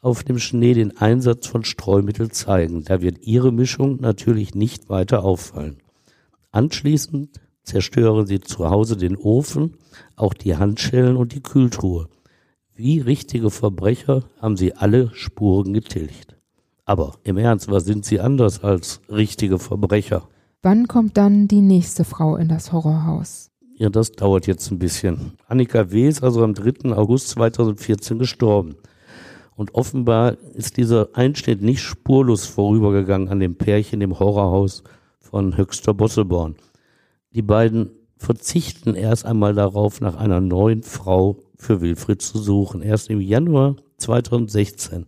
auf dem Schnee den Einsatz von Streumittel zeigen. Da wird ihre Mischung natürlich nicht weiter auffallen. Anschließend zerstören sie zu Hause den Ofen, auch die Handschellen und die Kühltruhe. Wie richtige Verbrecher haben sie alle Spuren getilgt. Aber im Ernst, was sind sie anders als richtige Verbrecher? Wann kommt dann die nächste Frau in das Horrorhaus? Ja, das dauert jetzt ein bisschen. Annika W. ist also am 3. August 2014 gestorben. Und offenbar ist dieser Einschnitt nicht spurlos vorübergegangen an dem Pärchen im Horrorhaus von Höchster Bosselborn. Die beiden verzichten erst einmal darauf, nach einer neuen Frau für Wilfried zu suchen. Erst im Januar 2016,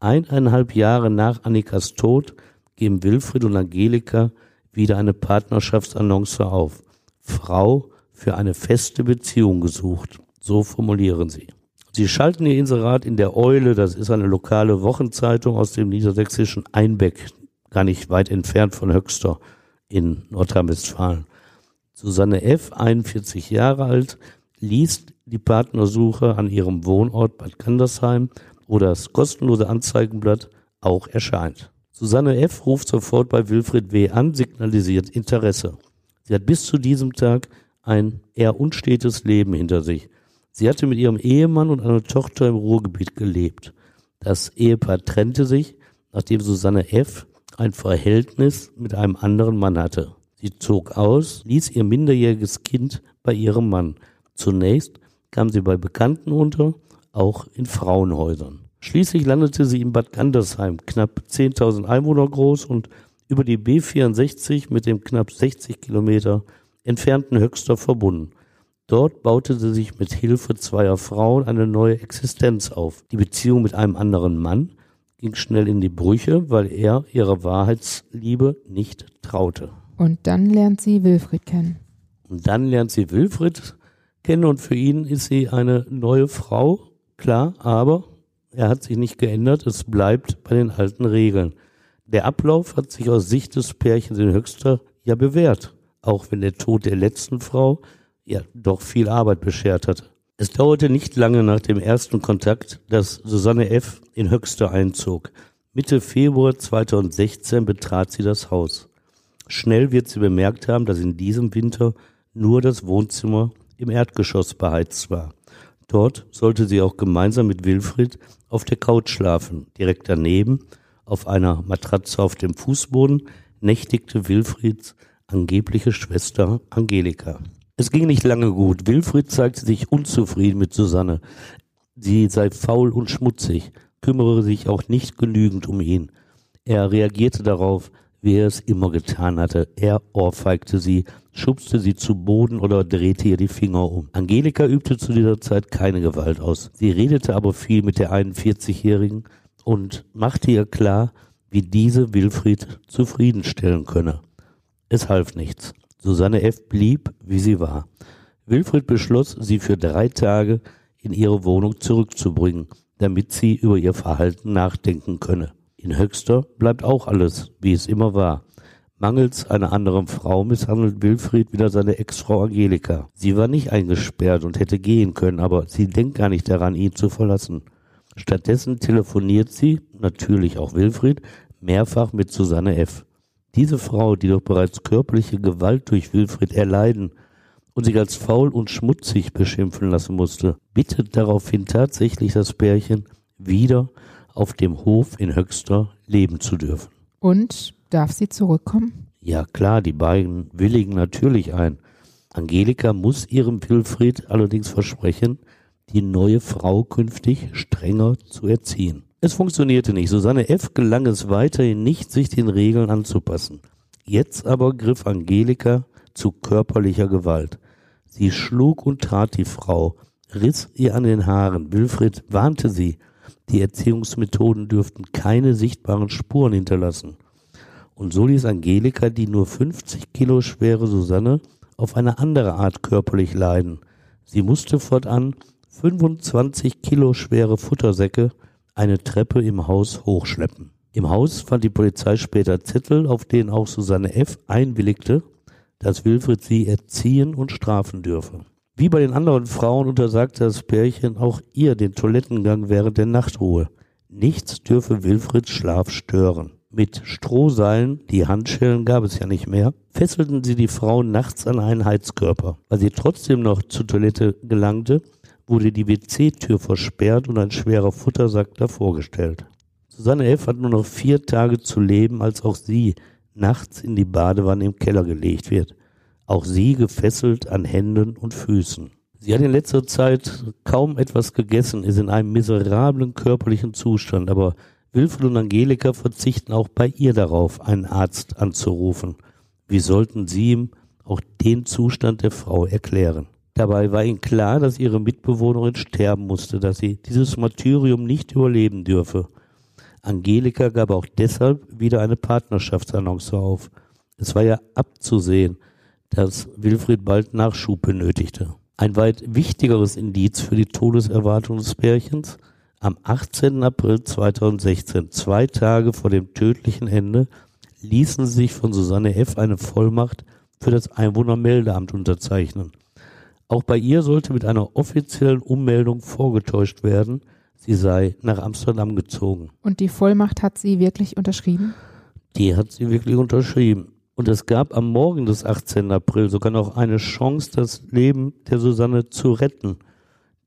eineinhalb Jahre nach Annikas Tod, geben Wilfried und Angelika wieder eine Partnerschaftsannonce auf. Frau für eine feste Beziehung gesucht. So formulieren sie. Sie schalten ihr Inserat in der Eule, das ist eine lokale Wochenzeitung aus dem niedersächsischen Einbeck, gar nicht weit entfernt von Höxter in Nordrhein-Westfalen. Susanne F., 41 Jahre alt, liest die Partnersuche an ihrem Wohnort Bad Gandersheim, wo das kostenlose Anzeigenblatt auch erscheint. Susanne F. ruft sofort bei Wilfried W. an, signalisiert Interesse. Sie hat bis zu diesem Tag ein eher unstetes Leben hinter sich. Sie hatte mit ihrem Ehemann und einer Tochter im Ruhrgebiet gelebt. Das Ehepaar trennte sich, nachdem Susanne F. ein Verhältnis mit einem anderen Mann hatte. Sie zog aus, ließ ihr minderjähriges Kind bei ihrem Mann. Zunächst kam sie bei Bekannten unter, auch in Frauenhäusern. Schließlich landete sie in Bad Gandersheim, knapp 10.000 Einwohner groß und über die B64 mit dem knapp 60 Kilometer entfernten Höxter verbunden. Dort baute sie sich mit Hilfe zweier Frauen eine neue Existenz auf. Die Beziehung mit einem anderen Mann ging schnell in die Brüche, weil er ihrer Wahrheitsliebe nicht traute. Und dann lernt sie Wilfried kennen. Und dann lernt sie Wilfried kennen und für ihn ist sie eine neue Frau, klar, aber er hat sich nicht geändert, es bleibt bei den alten Regeln. Der Ablauf hat sich aus Sicht des Pärchens in Höchster ja bewährt, auch wenn der Tod der letzten Frau ja doch viel Arbeit beschert hatte. Es dauerte nicht lange nach dem ersten Kontakt, dass Susanne F. in Höxter einzog. Mitte Februar 2016 betrat sie das Haus. Schnell wird sie bemerkt haben, dass in diesem Winter nur das Wohnzimmer im Erdgeschoss beheizt war. Dort sollte sie auch gemeinsam mit Wilfried auf der Couch schlafen. Direkt daneben, auf einer Matratze auf dem Fußboden, nächtigte Wilfrieds angebliche Schwester Angelika. Es ging nicht lange gut. Wilfried zeigte sich unzufrieden mit Susanne. Sie sei faul und schmutzig, kümmere sich auch nicht genügend um ihn. Er reagierte darauf, wie er es immer getan hatte. Er ohrfeigte sie, schubste sie zu Boden oder drehte ihr die Finger um. Angelika übte zu dieser Zeit keine Gewalt aus. Sie redete aber viel mit der 41-Jährigen und machte ihr klar, wie diese Wilfried zufriedenstellen könne. Es half nichts. Susanne F. blieb, wie sie war. Wilfried beschloss, sie für drei Tage in ihre Wohnung zurückzubringen, damit sie über ihr Verhalten nachdenken könne. In Höxter bleibt auch alles, wie es immer war. Mangels einer anderen Frau misshandelt Wilfried wieder seine Ex-Frau Angelika. Sie war nicht eingesperrt und hätte gehen können, aber sie denkt gar nicht daran, ihn zu verlassen. Stattdessen telefoniert sie, natürlich auch Wilfried, mehrfach mit Susanne F. Diese Frau, die doch bereits körperliche Gewalt durch Wilfried erleiden und sich als faul und schmutzig beschimpfen lassen musste, bittet daraufhin tatsächlich das Pärchen, wieder auf dem Hof in Höxter leben zu dürfen. Und darf sie zurückkommen? Ja klar, die beiden willigen natürlich ein. Angelika muss ihrem Wilfried allerdings versprechen, die neue Frau künftig strenger zu erziehen. Es funktionierte nicht. Susanne F. gelang es weiterhin nicht, sich den Regeln anzupassen. Jetzt aber griff Angelika zu körperlicher Gewalt. Sie schlug und trat die Frau, riss ihr an den Haaren. Wilfried warnte sie, die Erziehungsmethoden dürften keine sichtbaren Spuren hinterlassen. Und so ließ Angelika die nur 50 Kilo schwere Susanne auf eine andere Art körperlich leiden. Sie musste fortan 25 Kilo schwere Futtersäcke eine Treppe im Haus hochschleppen. Im Haus fand die Polizei später Zettel, auf denen auch Susanne F. einwilligte, dass Wilfried sie erziehen und strafen dürfe. Wie bei den anderen Frauen untersagte das Pärchen auch ihr den Toilettengang während der Nachtruhe. Nichts dürfe Wilfrieds Schlaf stören. Mit Strohseilen, die Handschellen gab es ja nicht mehr, fesselten sie die Frau nachts an einen Heizkörper. Weil sie trotzdem noch zur Toilette gelangte, wurde die WC-Tür versperrt und ein schwerer Futtersack davor gestellt. Susanne F. hat nur noch vier Tage zu leben, als auch sie nachts in die Badewanne im Keller gelegt wird auch sie gefesselt an Händen und Füßen. Sie hat in letzter Zeit kaum etwas gegessen, ist in einem miserablen körperlichen Zustand, aber Wilfried und Angelika verzichten auch bei ihr darauf, einen Arzt anzurufen. Wie sollten sie ihm auch den Zustand der Frau erklären? Dabei war ihnen klar, dass ihre Mitbewohnerin sterben musste, dass sie dieses Martyrium nicht überleben dürfe. Angelika gab auch deshalb wieder eine Partnerschaftsannonce auf. Es war ja abzusehen, dass Wilfried bald Nachschub benötigte. Ein weit wichtigeres Indiz für die Todeserwartung des Pärchens am 18. April 2016, zwei Tage vor dem tödlichen Ende, ließen sich von Susanne F. eine Vollmacht für das Einwohnermeldeamt unterzeichnen. Auch bei ihr sollte mit einer offiziellen Ummeldung vorgetäuscht werden, sie sei nach Amsterdam gezogen. Und die Vollmacht hat sie wirklich unterschrieben? Die hat sie wirklich unterschrieben. Und es gab am Morgen des 18. April sogar noch eine Chance, das Leben der Susanne zu retten.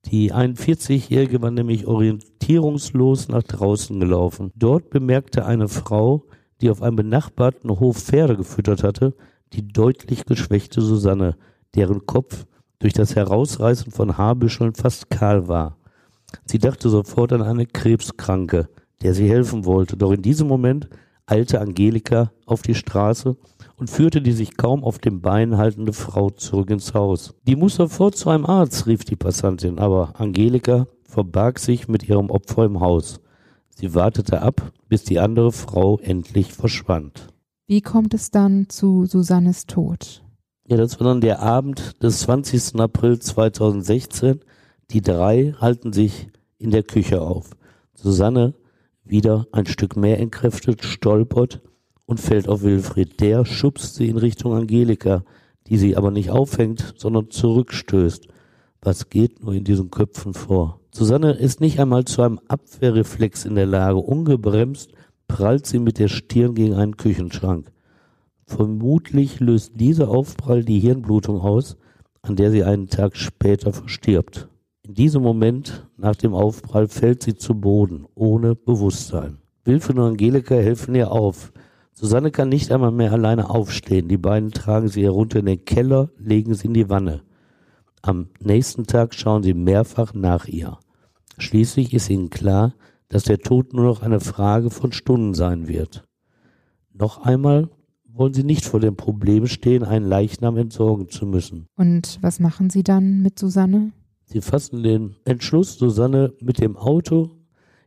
Die 41-Jährige war nämlich orientierungslos nach draußen gelaufen. Dort bemerkte eine Frau, die auf einem benachbarten Hof Pferde gefüttert hatte, die deutlich geschwächte Susanne, deren Kopf durch das Herausreißen von Haarbüscheln fast kahl war. Sie dachte sofort an eine Krebskranke, der sie helfen wollte, doch in diesem Moment eilte Angelika auf die Straße und führte die sich kaum auf dem Bein haltende Frau zurück ins Haus. Die muss sofort zu einem Arzt, rief die Passantin, aber Angelika verbarg sich mit ihrem Opfer im Haus. Sie wartete ab, bis die andere Frau endlich verschwand. Wie kommt es dann zu Susannes Tod? Ja, das war dann der Abend des 20. April 2016. Die drei halten sich in der Küche auf. Susanne, wieder ein Stück mehr entkräftet, stolpert und fällt auf Wilfried. Der schubst sie in Richtung Angelika, die sie aber nicht aufhängt, sondern zurückstößt. Was geht nur in diesen Köpfen vor? Susanne ist nicht einmal zu einem Abwehrreflex in der Lage. Ungebremst prallt sie mit der Stirn gegen einen Küchenschrank. Vermutlich löst dieser Aufprall die Hirnblutung aus, an der sie einen Tag später verstirbt. In diesem Moment nach dem Aufprall fällt sie zu Boden, ohne Bewusstsein. Wilfried und Angelika helfen ihr auf. Susanne kann nicht einmal mehr alleine aufstehen. Die beiden tragen sie herunter in den Keller, legen sie in die Wanne. Am nächsten Tag schauen sie mehrfach nach ihr. Schließlich ist ihnen klar, dass der Tod nur noch eine Frage von Stunden sein wird. Noch einmal wollen sie nicht vor dem Problem stehen, einen Leichnam entsorgen zu müssen. Und was machen sie dann mit Susanne? Sie fassen den Entschluss, Susanne mit dem Auto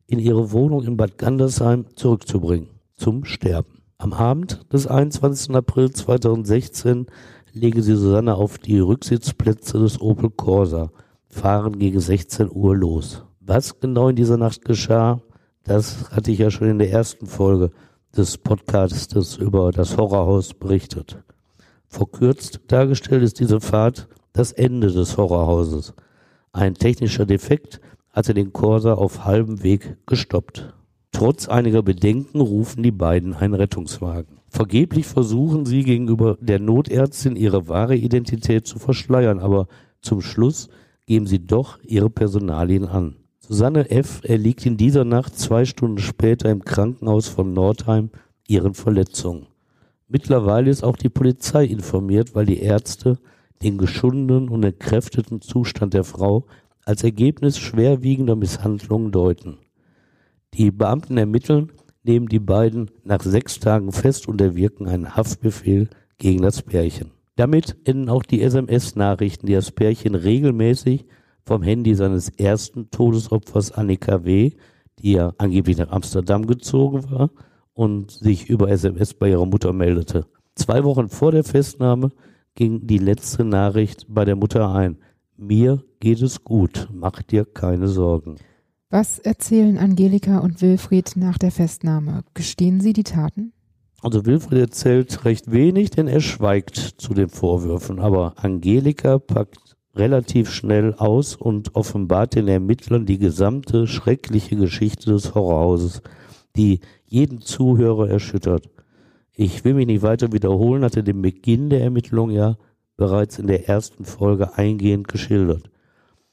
in ihre Wohnung in Bad Gandersheim zurückzubringen, zum Sterben. Am Abend des 21. April 2016 legen sie Susanne auf die Rücksitzplätze des Opel Corsa, fahren gegen 16 Uhr los. Was genau in dieser Nacht geschah, das hatte ich ja schon in der ersten Folge des Podcasts über das Horrorhaus berichtet. Verkürzt dargestellt ist diese Fahrt das Ende des Horrorhauses. Ein technischer Defekt hatte den Corsa auf halbem Weg gestoppt. Trotz einiger Bedenken rufen die beiden einen Rettungswagen. Vergeblich versuchen sie gegenüber der Notärztin ihre wahre Identität zu verschleiern, aber zum Schluss geben sie doch ihre Personalien an. Susanne F. erliegt in dieser Nacht zwei Stunden später im Krankenhaus von Nordheim ihren Verletzungen. Mittlerweile ist auch die Polizei informiert, weil die Ärzte den geschundenen und entkräfteten Zustand der Frau als Ergebnis schwerwiegender Misshandlungen deuten. Die Beamten ermitteln, nehmen die beiden nach sechs Tagen fest und erwirken einen Haftbefehl gegen das Pärchen. Damit enden auch die SMS-Nachrichten, die das Pärchen regelmäßig vom Handy seines ersten Todesopfers Annika W., die ja angeblich nach Amsterdam gezogen war und sich über SMS bei ihrer Mutter meldete. Zwei Wochen vor der Festnahme ging die letzte Nachricht bei der Mutter ein. Mir geht es gut, mach dir keine Sorgen. Was erzählen Angelika und Wilfried nach der Festnahme? Gestehen sie die Taten? Also Wilfried erzählt recht wenig, denn er schweigt zu den Vorwürfen. Aber Angelika packt relativ schnell aus und offenbart den Ermittlern die gesamte schreckliche Geschichte des Horrorhauses, die jeden Zuhörer erschüttert. Ich will mich nicht weiter wiederholen, hatte den Beginn der Ermittlung ja bereits in der ersten Folge eingehend geschildert.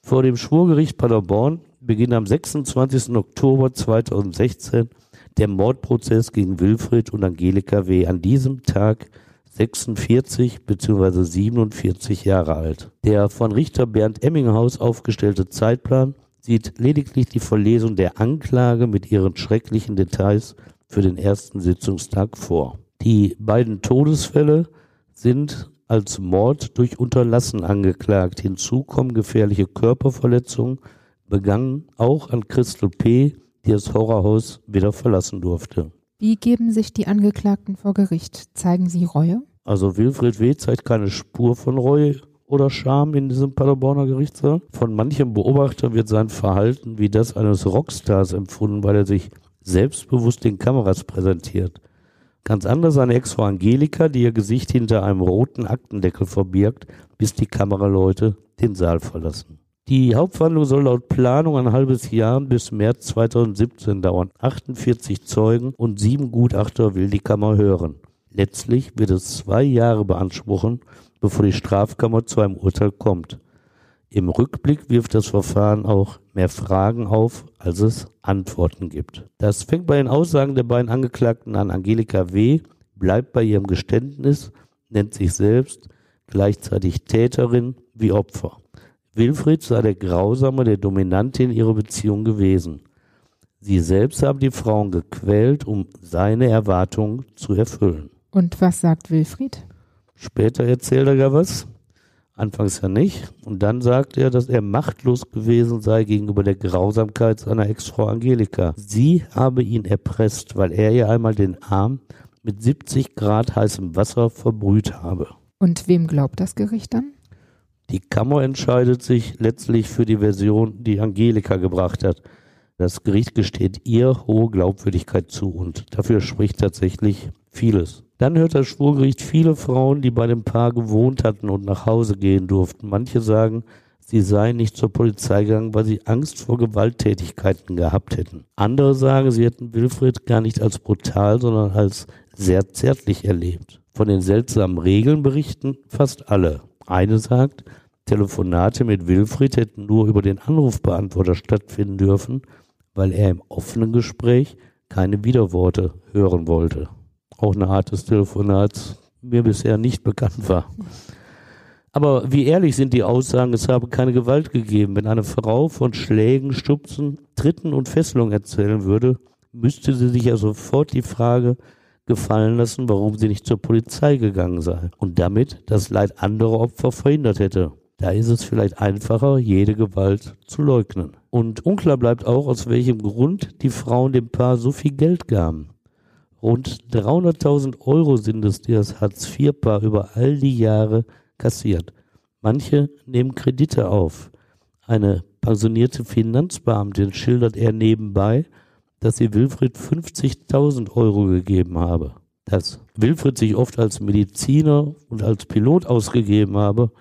Vor dem Schwurgericht Paderborn beginnt am 26. Oktober 2016 der Mordprozess gegen Wilfried und Angelika W. An diesem Tag 46 bzw. 47 Jahre alt. Der von Richter Bernd Emminghaus aufgestellte Zeitplan sieht lediglich die Verlesung der Anklage mit ihren schrecklichen Details für den ersten Sitzungstag vor. Die beiden Todesfälle sind als Mord durch Unterlassen angeklagt. Hinzu kommen gefährliche Körperverletzungen begangen auch an Crystal P., die das Horrorhaus wieder verlassen durfte. Wie geben sich die Angeklagten vor Gericht? Zeigen sie Reue? Also Wilfried W. zeigt keine Spur von Reue oder Scham in diesem Paderborner Gerichtssaal. Von manchem Beobachter wird sein Verhalten wie das eines Rockstars empfunden, weil er sich selbstbewusst den Kameras präsentiert. Ganz anders seine Ex-Frau Angelika, die ihr Gesicht hinter einem roten Aktendeckel verbirgt, bis die Kameraleute den Saal verlassen. Die Hauptverhandlung soll laut Planung ein halbes Jahr bis März 2017 dauern. 48 Zeugen und sieben Gutachter will die Kammer hören. Letztlich wird es zwei Jahre beanspruchen, bevor die Strafkammer zu einem Urteil kommt. Im Rückblick wirft das Verfahren auch mehr Fragen auf, als es Antworten gibt. Das fängt bei den Aussagen der beiden Angeklagten an. Angelika W. bleibt bei ihrem Geständnis, nennt sich selbst gleichzeitig Täterin wie Opfer. Wilfried sei der Grausame, der Dominante in ihrer Beziehung gewesen. Sie selbst habe die Frauen gequält, um seine Erwartungen zu erfüllen. Und was sagt Wilfried? Später erzählt er ja was. Anfangs ja nicht. Und dann sagt er, dass er machtlos gewesen sei gegenüber der Grausamkeit seiner Ex-Frau Angelika. Sie habe ihn erpresst, weil er ihr einmal den Arm mit 70 Grad heißem Wasser verbrüht habe. Und wem glaubt das Gericht dann? Die Kammer entscheidet sich letztlich für die Version, die Angelika gebracht hat. Das Gericht gesteht ihr hohe Glaubwürdigkeit zu und dafür spricht tatsächlich vieles. Dann hört das Schwurgericht viele Frauen, die bei dem Paar gewohnt hatten und nach Hause gehen durften. Manche sagen, sie seien nicht zur Polizei gegangen, weil sie Angst vor Gewalttätigkeiten gehabt hätten. Andere sagen, sie hätten Wilfried gar nicht als brutal, sondern als sehr zärtlich erlebt. Von den seltsamen Regeln berichten fast alle. Eine sagt, Telefonate mit Wilfried hätten nur über den Anrufbeantworter stattfinden dürfen, weil er im offenen Gespräch keine Widerworte hören wollte auch eine Art des Telefonats mir bisher nicht bekannt war. Aber wie ehrlich sind die Aussagen, es habe keine Gewalt gegeben. Wenn eine Frau von Schlägen, Stupsen, Tritten und Fesselung erzählen würde, müsste sie sich ja sofort die Frage gefallen lassen, warum sie nicht zur Polizei gegangen sei und damit das Leid anderer Opfer verhindert hätte. Da ist es vielleicht einfacher, jede Gewalt zu leugnen. Und unklar bleibt auch, aus welchem Grund die Frauen dem Paar so viel Geld gaben. Rund 300.000 Euro sind es, die das Hartz-IV-Paar über all die Jahre kassiert. Manche nehmen Kredite auf. Eine pensionierte Finanzbeamtin schildert er nebenbei, dass sie Wilfried 50.000 Euro gegeben habe. Dass Wilfried sich oft als Mediziner und als Pilot ausgegeben habe,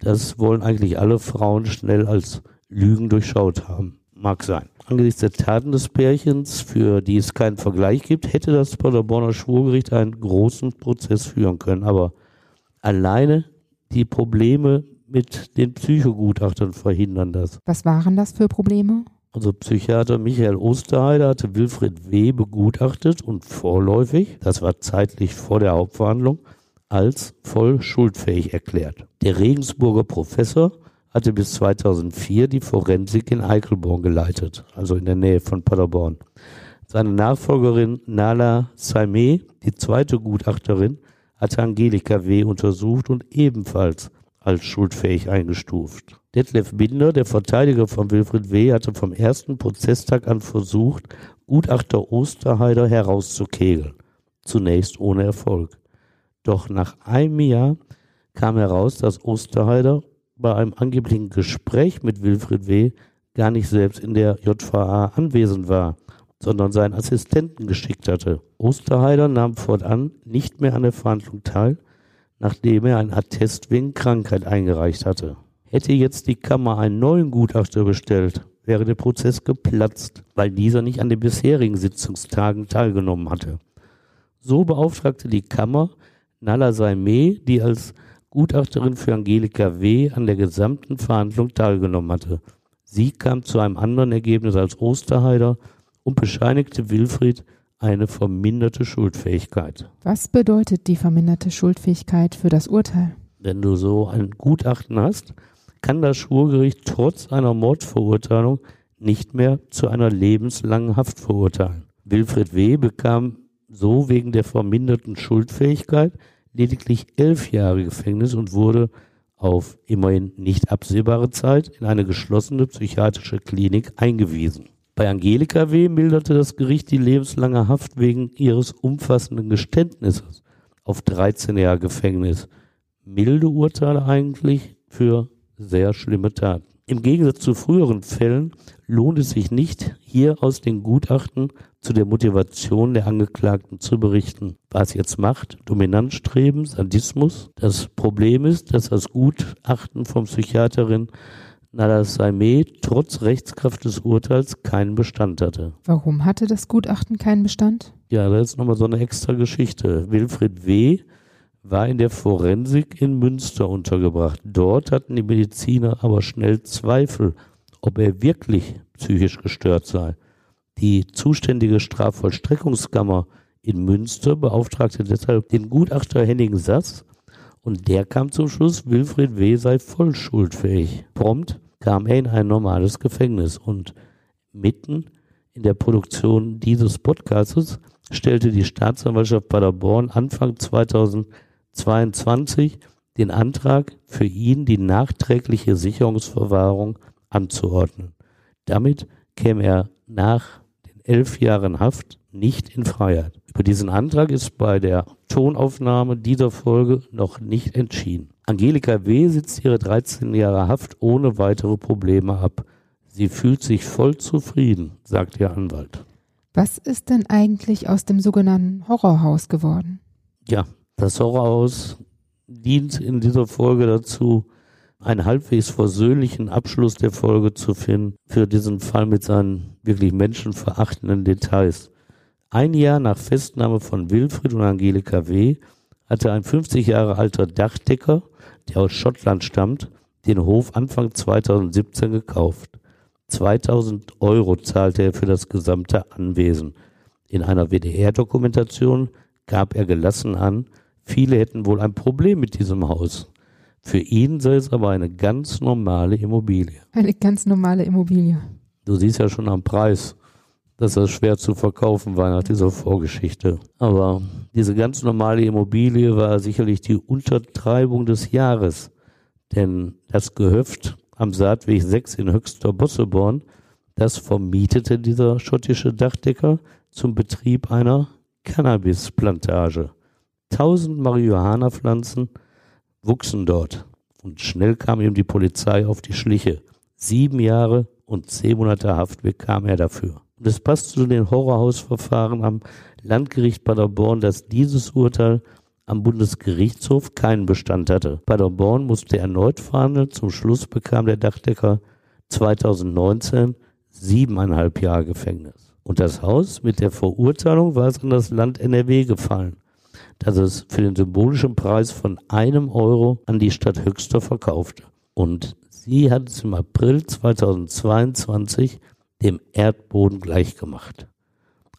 das wollen eigentlich alle Frauen schnell als Lügen durchschaut haben. Mag sein. Angesichts der Taten des Pärchens, für die es keinen Vergleich gibt, hätte das Paderborner Schwurgericht einen großen Prozess führen können. Aber alleine die Probleme mit den Psychogutachtern verhindern das. Was waren das für Probleme? Also Psychiater Michael Osterheider hatte Wilfried W. begutachtet und vorläufig, das war zeitlich vor der Hauptverhandlung, als voll schuldfähig erklärt. Der Regensburger Professor hatte bis 2004 die Forensik in Eichelborn geleitet, also in der Nähe von Paderborn. Seine Nachfolgerin Nala Saime, die zweite Gutachterin, hatte Angelika W. untersucht und ebenfalls als schuldfähig eingestuft. Detlef Binder, der Verteidiger von Wilfried W., hatte vom ersten Prozesstag an versucht, Gutachter Osterheider herauszukegeln. Zunächst ohne Erfolg. Doch nach einem Jahr kam heraus, dass Osterheider bei einem angeblichen Gespräch mit Wilfried W. gar nicht selbst in der JVA anwesend war, sondern seinen Assistenten geschickt hatte. Osterheider nahm fortan nicht mehr an der Verhandlung teil, nachdem er ein Attest wegen Krankheit eingereicht hatte. Hätte jetzt die Kammer einen neuen Gutachter bestellt, wäre der Prozess geplatzt, weil dieser nicht an den bisherigen Sitzungstagen teilgenommen hatte. So beauftragte die Kammer Nala Saime, die als Gutachterin für Angelika W. an der gesamten Verhandlung teilgenommen hatte. Sie kam zu einem anderen Ergebnis als Osterheider und bescheinigte Wilfried eine verminderte Schuldfähigkeit. Was bedeutet die verminderte Schuldfähigkeit für das Urteil? Wenn du so ein Gutachten hast, kann das Schwurgericht trotz einer Mordverurteilung nicht mehr zu einer lebenslangen Haft verurteilen. Wilfried W. bekam so wegen der verminderten Schuldfähigkeit lediglich elf Jahre Gefängnis und wurde auf immerhin nicht absehbare Zeit in eine geschlossene psychiatrische Klinik eingewiesen. Bei Angelika W. milderte das Gericht die lebenslange Haft wegen ihres umfassenden Geständnisses. auf 13 Jahre Gefängnis. Milde Urteile eigentlich für sehr schlimme Taten. Im Gegensatz zu früheren Fällen lohnt es sich nicht, hier aus den Gutachten zu der Motivation der Angeklagten zu berichten. Was jetzt macht? Dominanzstreben, Sadismus. Das Problem ist, dass das Gutachten vom Psychiaterin Nada Saime trotz Rechtskraft des Urteils keinen Bestand hatte. Warum hatte das Gutachten keinen Bestand? Ja, das ist nochmal so eine extra Geschichte. Wilfried W. war in der Forensik in Münster untergebracht. Dort hatten die Mediziner aber schnell Zweifel, ob er wirklich psychisch gestört sei. Die zuständige Strafvollstreckungskammer in Münster beauftragte deshalb den Gutachter Henning Sass und der kam zum Schluss, Wilfried W. sei voll schuldfähig. Prompt kam er in ein normales Gefängnis und mitten in der Produktion dieses Podcasts stellte die Staatsanwaltschaft Paderborn Anfang 2022 den Antrag, für ihn die nachträgliche Sicherungsverwahrung anzuordnen. Damit käme er nach elf Jahren Haft nicht in Freiheit. Über diesen Antrag ist bei der Tonaufnahme dieser Folge noch nicht entschieden. Angelika W. sitzt ihre 13 Jahre Haft ohne weitere Probleme ab. Sie fühlt sich voll zufrieden, sagt ihr Anwalt. Was ist denn eigentlich aus dem sogenannten Horrorhaus geworden? Ja, das Horrorhaus dient in dieser Folge dazu, einen halbwegs versöhnlichen Abschluss der Folge zu finden für diesen Fall mit seinen wirklich menschenverachtenden Details. Ein Jahr nach Festnahme von Wilfried und Angelika W. hatte ein 50 Jahre alter Dachdecker, der aus Schottland stammt, den Hof Anfang 2017 gekauft. 2000 Euro zahlte er für das gesamte Anwesen. In einer WDR-Dokumentation gab er gelassen an, viele hätten wohl ein Problem mit diesem Haus. Für ihn sei es aber eine ganz normale Immobilie. Eine ganz normale Immobilie. Du siehst ja schon am Preis, dass das schwer zu verkaufen war nach dieser Vorgeschichte. Aber diese ganz normale Immobilie war sicherlich die Untertreibung des Jahres. Denn das Gehöft am Saatweg 6 in Höchster Bosseborn, das vermietete dieser schottische Dachdecker zum Betrieb einer Cannabisplantage. Tausend Marihuana-Pflanzen wuchsen dort. Und schnell kam ihm die Polizei auf die Schliche. Sieben Jahre und zehn Monate Haft bekam er dafür. Und es passt zu den Horrorhausverfahren am Landgericht Paderborn, dass dieses Urteil am Bundesgerichtshof keinen Bestand hatte. Paderborn musste erneut verhandeln. Zum Schluss bekam der Dachdecker 2019 siebeneinhalb Jahre Gefängnis. Und das Haus mit der Verurteilung war es an das Land NRW gefallen dass es für den symbolischen Preis von einem Euro an die Stadt Höxter verkaufte. Und sie hat es im April 2022 dem Erdboden gleichgemacht.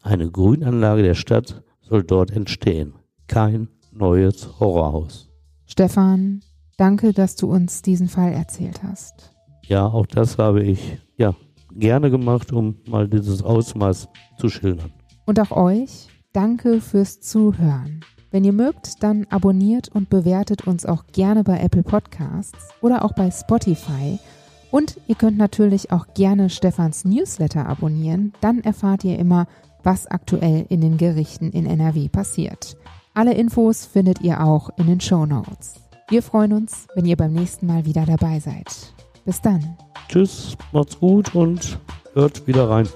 Eine Grünanlage der Stadt soll dort entstehen. Kein neues Horrorhaus. Stefan, danke, dass du uns diesen Fall erzählt hast. Ja, auch das habe ich ja gerne gemacht, um mal dieses Ausmaß zu schildern. Und auch euch, danke fürs Zuhören. Wenn ihr mögt, dann abonniert und bewertet uns auch gerne bei Apple Podcasts oder auch bei Spotify. Und ihr könnt natürlich auch gerne Stefans Newsletter abonnieren. Dann erfahrt ihr immer, was aktuell in den Gerichten in NRW passiert. Alle Infos findet ihr auch in den Show Notes. Wir freuen uns, wenn ihr beim nächsten Mal wieder dabei seid. Bis dann. Tschüss, macht's gut und hört wieder rein.